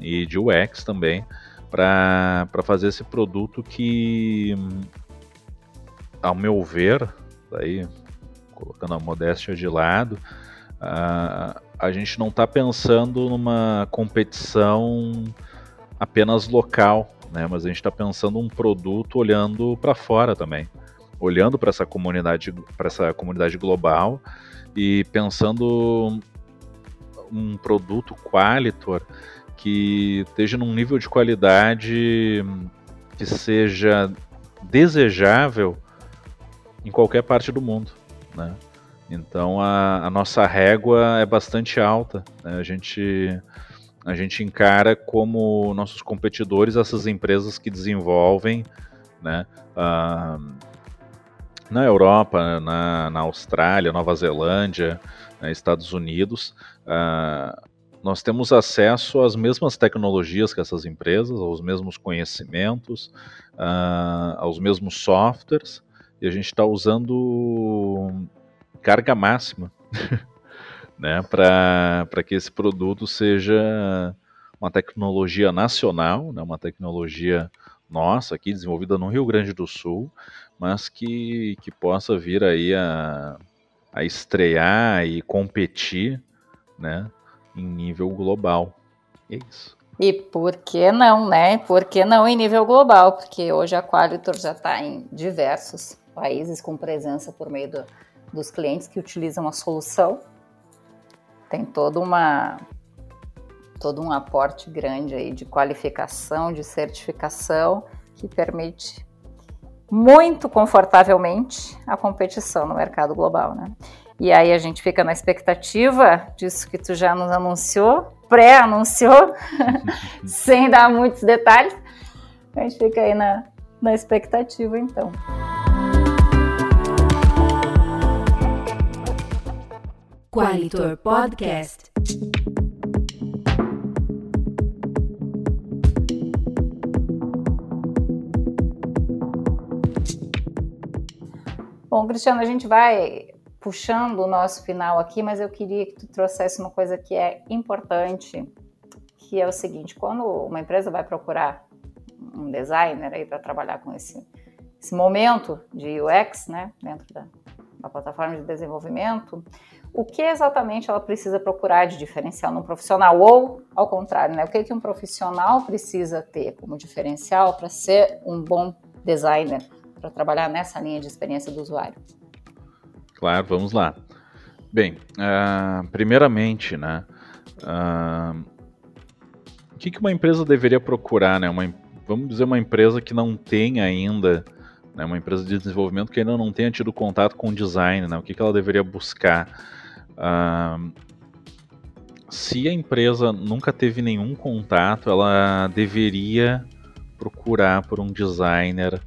e de UX também, para fazer esse produto que, ao meu ver, daí colocando a modéstia de lado, uh, a gente não está pensando numa competição apenas local, né, mas a gente está pensando um produto olhando para fora também, olhando para essa comunidade, para essa comunidade global e pensando um produto qualitor que esteja num nível de qualidade que seja desejável em qualquer parte do mundo, né? Então a, a nossa régua é bastante alta. Né? A gente a gente encara como nossos competidores essas empresas que desenvolvem, né? Uh, na Europa, na, na Austrália, Nova Zelândia, né, Estados Unidos, uh, nós temos acesso às mesmas tecnologias que essas empresas, aos mesmos conhecimentos, uh, aos mesmos softwares, e a gente está usando carga máxima né, para que esse produto seja uma tecnologia nacional, né, uma tecnologia nossa aqui, desenvolvida no Rio Grande do Sul, mas que, que possa vir aí a, a estrear e competir né, em nível global. É isso.
E por que não, né? Por que não em nível global? Porque hoje a Qualitor já está em diversos países com presença por meio do, dos clientes que utilizam a solução. Tem toda uma todo um aporte grande aí de qualificação, de certificação que permite muito confortavelmente a competição no mercado global, né? E aí a gente fica na expectativa disso que tu já nos anunciou, pré-anunciou, sem dar muitos detalhes. A gente fica aí na, na expectativa, então.
Qualitor Podcast.
Bom, Cristiano, a gente vai puxando o nosso final aqui, mas eu queria que tu trouxesse uma coisa que é importante, que é o seguinte: quando uma empresa vai procurar um designer aí para trabalhar com esse, esse momento de UX, né, dentro da, da plataforma de desenvolvimento, o que exatamente ela precisa procurar de diferencial num profissional ou ao contrário, né? O que que um profissional precisa ter como diferencial para ser um bom designer, para trabalhar nessa linha de experiência do usuário?
Claro, vamos lá. Bem, uh, primeiramente, né? Uh, o que, que uma empresa deveria procurar, né? Uma, vamos dizer uma empresa que não tem ainda, né, uma empresa de desenvolvimento que ainda não tenha tido contato com design, né, o que, que ela deveria buscar? Uh, se a empresa nunca teve nenhum contato, ela deveria procurar por um designer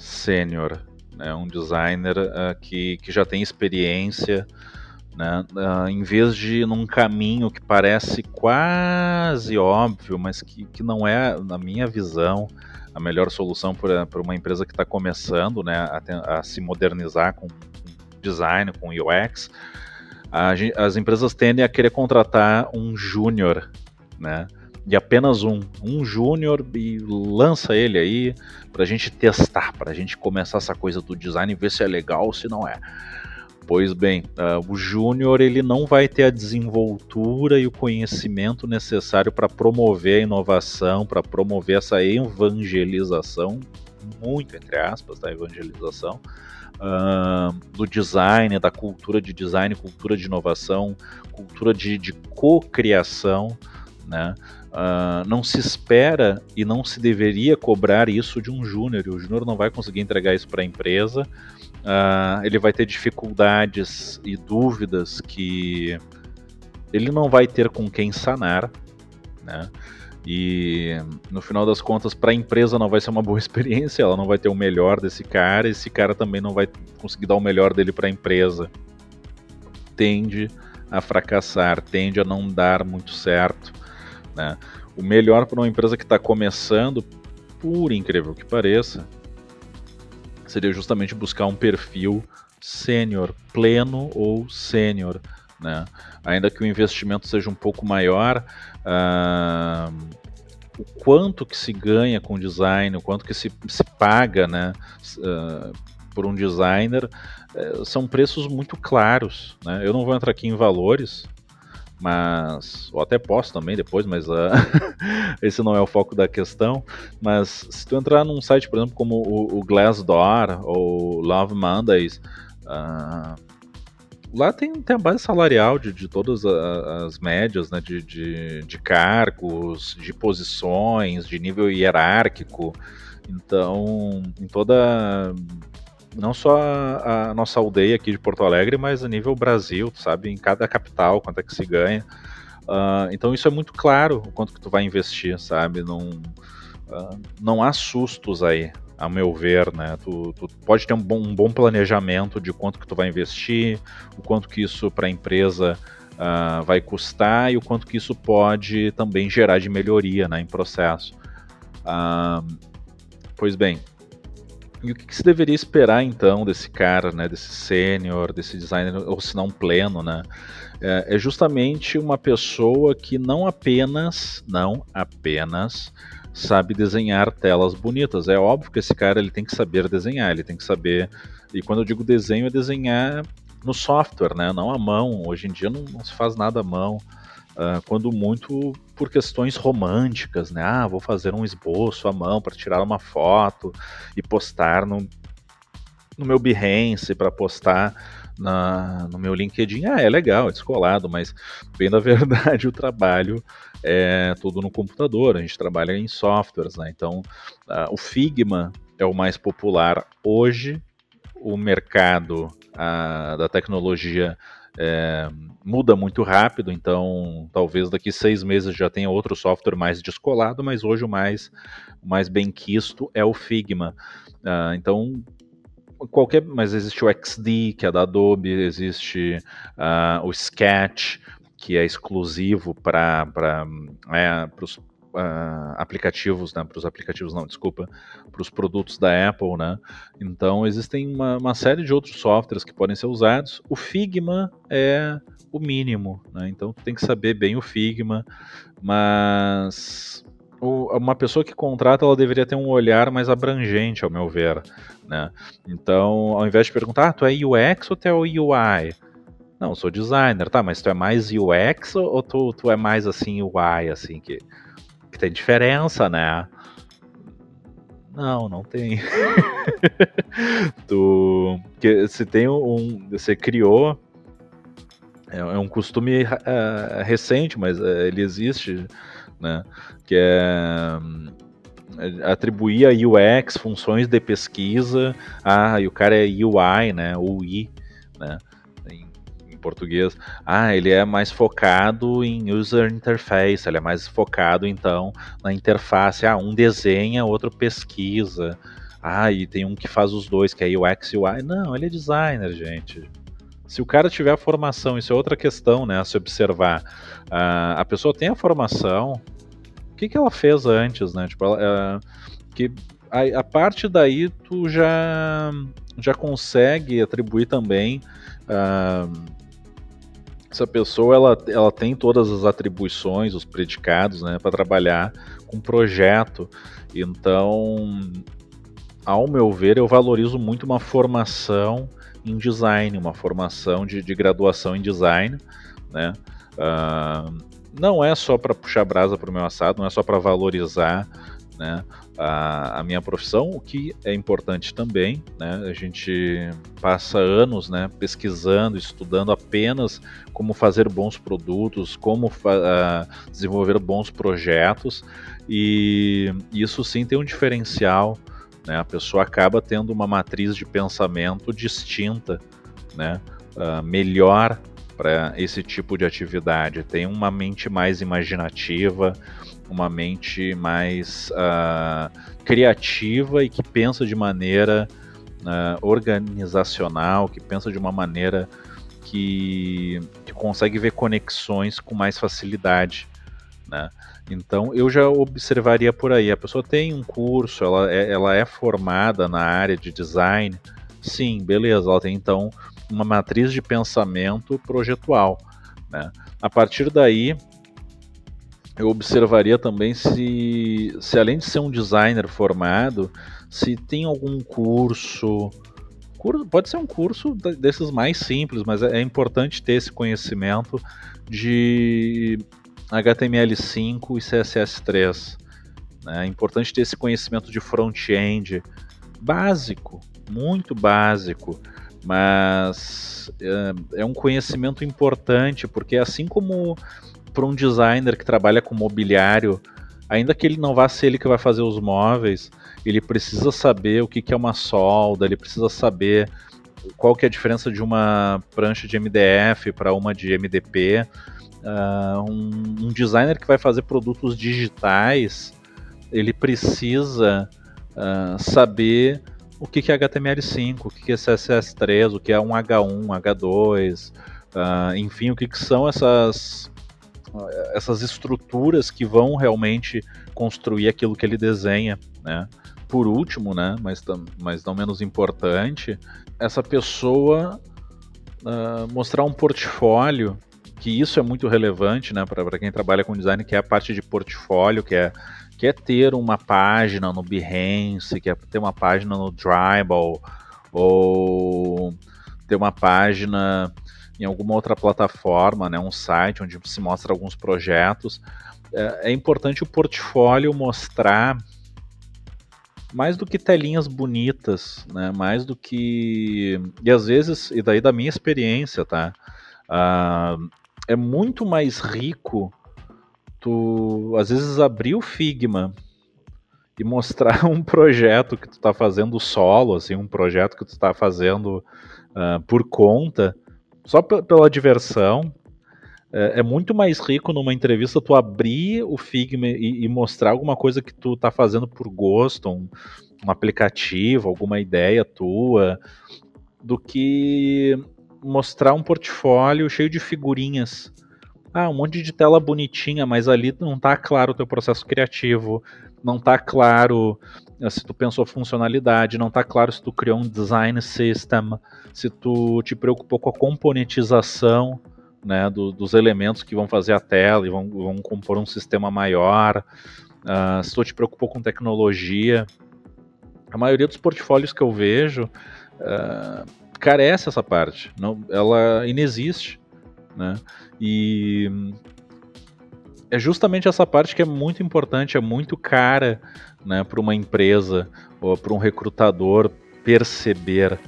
sênior, né, um designer uh, que, que já tem experiência, né, uh, em vez de num caminho que parece quase óbvio, mas que, que não é, na minha visão, a melhor solução para uma empresa que está começando né, a, a, se modernizar com design, com UX, a, as empresas tendem a querer contratar um júnior, né? E apenas um, um júnior e lança ele aí para a gente testar, para a gente começar essa coisa do design ver se é legal ou se não é. Pois bem, uh, o júnior ele não vai ter a desenvoltura e o conhecimento necessário para promover a inovação, para promover essa evangelização, muito entre aspas, da evangelização, uh, do design, da cultura de design, cultura de inovação, cultura de, de co-criação, né? Uh, não se espera e não se deveria cobrar isso de um júnior. O júnior não vai conseguir entregar isso para a empresa. Uh, ele vai ter dificuldades e dúvidas que ele não vai ter com quem sanar, né? E no final das contas, para a empresa não vai ser uma boa experiência, ela não vai ter o melhor desse cara, esse cara também não vai conseguir dar o melhor dele para a empresa. Tende a fracassar, tende a não dar muito certo. Né? O melhor para uma empresa que está começando, por incrível que pareça, seria justamente buscar um perfil sênior, pleno ou sênior. Né? Ainda que o investimento seja um pouco maior, o quanto que se ganha com design, o quanto que se, se paga né, uh, por um designer, uh, são preços muito claros. Né? Eu não vou entrar aqui em valores, mas ou até posso também depois, mas uh, esse não é o foco da questão. Mas se tu entrar num site, por exemplo, como o, o Glassdoor ou Love Mondays, uh, lá tem, tem a base salarial de, de todas as médias, né, de, de, de cargos, de posições, de nível hierárquico. Então, em toda não só a, a, nossa aldeia aqui de Porto Alegre, mas a nível Brasil, sabe, em cada capital, quanto é que se ganha. Uh, então isso é muito claro o quanto que tu vai investir, sabe? Não, uh, não há sustos aí, a meu ver, né? Tu, tu pode ter um bom, um bom, planejamento de quanto que tu vai investir, o quanto que isso para a empresa uh, vai custar e o quanto que isso pode também gerar de melhoria né, em processo. pois bem, e o que, que, se deveria esperar então desse cara, né, desse sênior, desse designer, ou se não pleno, né? É, é, justamente uma pessoa que não apenas, não apenas sabe desenhar telas bonitas. É óbvio que esse cara ele tem que saber desenhar, ele tem que saber. E quando eu digo desenho, é desenhar no software, né? Não à mão. Hoje em dia não, não se faz nada à mão. Uh, quando muito por questões românticas, né? Ah, vou fazer um esboço à mão para tirar uma foto e postar no, no meu Behance para postar na, no meu LinkedIn. Ah, é legal, é descolado, mas bem da verdade o trabalho é tudo no computador, a gente trabalha em softwares, né? Então uh, o Figma é o mais popular hoje. O mercado a, da tecnologia é, muda muito rápido, então talvez daqui seis meses já tenha outro software mais descolado, mas hoje o mais, o mais bem quisto é o Figma. Uh, então qualquer, mas existe o XD que é da Adobe, existe uh, o Sketch que é exclusivo para é, os uh, aplicativos, né, para os aplicativos não, desculpa, para os produtos da Apple, né? Então existem uma, uma, série de outros softwares que podem ser usados. O Figma é o mínimo, né? Então tem que saber bem o Figma, mas uma pessoa que contrata ela deveria ter um olhar mais abrangente, ao meu ver, né? Então, ao invés de perguntar, ah, tu é UX ou tu é UI? Não, sou designer, tá, mas tu é mais UX ou tu, tu é mais assim UI, assim, que tem diferença, né? Não, não tem. tu, que se tem um, você criou é, é um costume uh, recente, mas ele existe, né? Que é atribuir a UX funções de pesquisa. Ah, e o cara é UI, né? UI, né? Português, ah, ele é mais focado em user interface, ele é mais focado então na interface. Ah, um desenha, outro pesquisa. Ah, e tem um que faz os dois, que é UX e UI. Não, ele é designer, gente. Se o cara tiver a formação, isso é outra questão, né, a se observar. Uh, a pessoa tem a formação, o que, que ela fez antes, né? Tipo, ela, uh, que a, a parte daí tu já já consegue atribuir também uh, essa pessoa ela, ela tem todas as atribuições, os predicados, né, para trabalhar com projeto. Então, ao meu ver, eu valorizo muito uma formação em design, uma formação de, de graduação em design, né? Uh, não é só para puxar brasa para o meu assado, não é só para valorizar né, a, a, minha profissão, o que é importante também. Né, a gente passa anos né, pesquisando, estudando apenas como fazer bons produtos, como uh, desenvolver bons projetos, e isso sim tem um diferencial. Né, a pessoa acaba tendo uma matriz de pensamento distinta, né, uh, melhor para esse tipo de atividade. Tem uma mente mais imaginativa, uma mente mais uh, criativa e que pensa de maneira uh, organizacional, que pensa de uma maneira que, que consegue ver conexões com mais facilidade. Né? Então eu já observaria por aí. A pessoa tem um curso, ela é, ela é formada na área de design. Sim, beleza, ela tem então uma matriz de pensamento projetual. Né? A partir daí, eu observaria também se, se além de ser um designer formado, se tem algum curso, curso pode ser um curso desses mais simples, mas é, é importante ter esse conhecimento de HTML5 e CSS3. Né? É importante ter esse conhecimento de front-end básico, muito básico, mas é, é um conhecimento importante, porque assim como para um designer que trabalha com mobiliário, ainda que ele não vá ser ele que vai fazer os móveis, ele precisa saber o que, que é uma solda, ele precisa saber qual que é a diferença de uma prancha de MDF para uma de MDP. Uh, ah, um, um, designer que vai fazer produtos digitais, ele precisa uh, saber o que, que é HTML5, o que, que é CSS3, o que é um H1, H2, uh, enfim, o que, que são essas essas estruturas que vão realmente construir aquilo que ele desenha, né? Por último, né, mas, mas não menos importante, essa pessoa uh, mostrar um portfólio, que isso é muito relevante, né, para quem trabalha com design, que é a parte de portfólio, que é, que é ter uma página no Behance, que é ter uma página no Dribble, ou ter uma página em alguma outra plataforma, né, um site onde se mostra alguns projetos. É, é importante o portfólio mostrar mais do que telinhas bonitas, né? Mais do que e às vezes e daí da minha experiência, tá? Uh, é muito mais rico tu às vezes abrir o Figma e mostrar um projeto que tu está fazendo solo, assim, um projeto que tu está fazendo uh, por conta, só pela diversão, é, é, muito mais rico numa entrevista tu abrir o Figma e, e mostrar alguma coisa que tu tá fazendo por gosto, um, um aplicativo, alguma ideia tua, do que mostrar um portfólio cheio de figurinhas. Ah, um monte de tela bonitinha, mas ali não tá claro o teu processo criativo, não tá claro se tu pensou funcionalidade, não tá claro se tu criou um design system, se tu te preocupou com a componentização né, do, dos elementos que vão fazer a tela e vão, vão compor um sistema maior. Uh, se tu te preocupou com tecnologia, a maioria dos portfólios que eu vejo uh, carece essa parte, não, ela inexiste, né? E é justamente essa parte que é muito importante, é muito cara, né, para uma empresa ou para um recrutador perceber,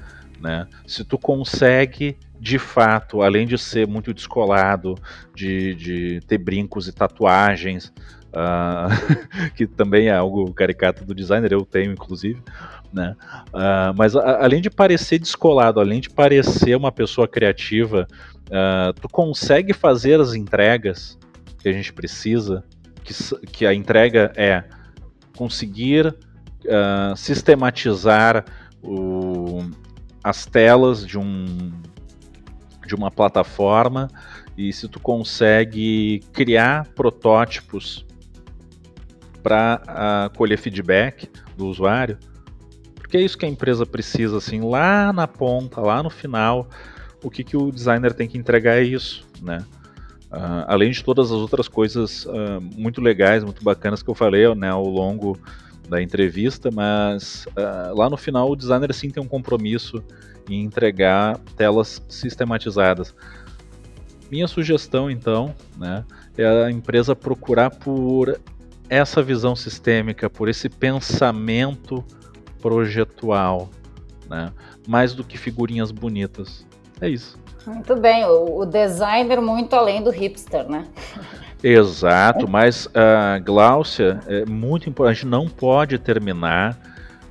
né? Se tu consegue de fato, além de ser muito descolado, de, de ter brincos e tatuagens, uh, que também é algo caricato do designer, eu tenho inclusive, né? Uh, mas a, além de parecer descolado, além de parecer uma pessoa criativa, uh, tu consegue fazer as entregas que a gente precisa, que, que a entrega é conseguir sistematizar o, as telas de um de uma plataforma e se tu consegue criar protótipos para uh, colher feedback do usuário, porque é isso que a empresa precisa, assim, lá na ponta, lá no final, o que, que o designer tem que entregar é isso, né? Uh, além de todas as outras coisas uh, muito legais, muito bacanas que eu falei né, ao longo da entrevista, mas uh, lá no final o designer sim tem um compromisso em entregar telas sistematizadas. Minha sugestão, então, né, é a empresa procurar por essa visão sistêmica, por esse pensamento projetual, né, mais do que figurinhas bonitas. É isso.
Muito bem, o, designer muito além do hipster, né?
Exato, mas a uh, Gláucia, é muito importante, a gente não pode terminar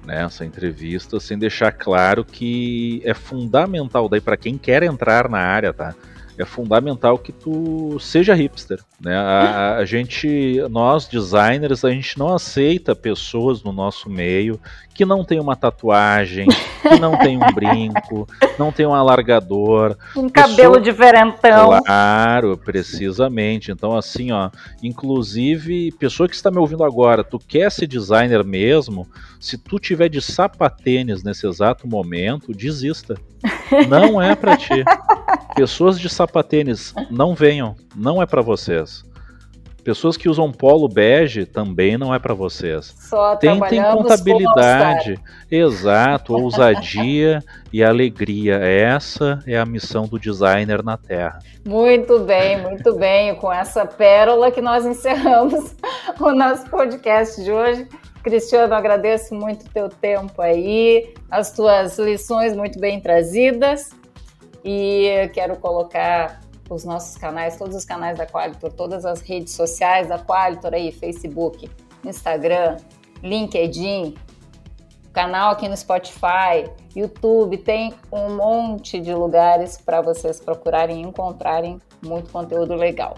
nessa entrevista sem deixar claro que é fundamental daí para quem quer entrar na área, tá? É fundamental que tu seja hipster, né? A, a, gente, nós designers, a gente não aceita pessoas no nosso meio que não tem uma tatuagem, que não tem um brinco, não tem um alargador.
Um cabelo diferentão.
Claro, precisamente. Então, assim, ó, inclusive, pessoa que está me ouvindo agora, tu quer ser designer mesmo? Se tu tiver de sapatênis nesse exato momento, desista. Não é para ti. Pessoas de sapatênis, não venham, não é para vocês. Pessoas que usam polo bege também não é para vocês.
Só
Tentem contabilidade. Exato, ousadia e alegria. Essa é a missão do designer na Terra.
Muito bem, muito bem. Com essa pérola que nós encerramos o nosso podcast de hoje. Cristiano, agradeço muito o teu tempo aí, as tuas lições muito bem trazidas. E quero colocar os nossos canais, todos os canais da Qualitor, todas as redes sociais da Qualitor aí, Facebook, Instagram, LinkedIn, canal aqui no Spotify, YouTube, tem um monte de lugares para vocês procurarem e encontrarem muito conteúdo legal.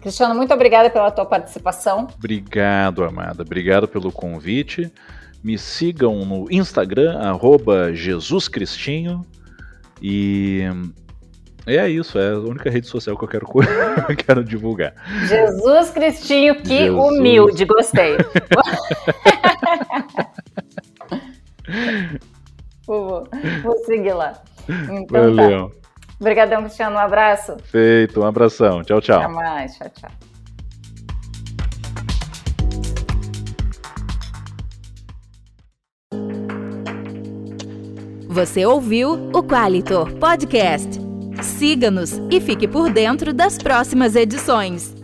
Cristiano, muito obrigada pela tua participação.
Obrigado, amada. Obrigado pelo convite. Me sigam no Instagram, arroba Jesus Cristinho. E é isso, é a única rede social que eu quero, eu quero divulgar.
Jesus Cristinho, que Jesus. humilde, gostei. vou, vou seguir lá. Então, tá. Valeu. Tá. Obrigadão, Cristiano. Um abraço.
Feito, um abração. Tchau, tchau.
Até mais. Tchau, tchau.
Você ouviu o Qualitor Podcast. Siga-nos e fique por dentro das próximas edições.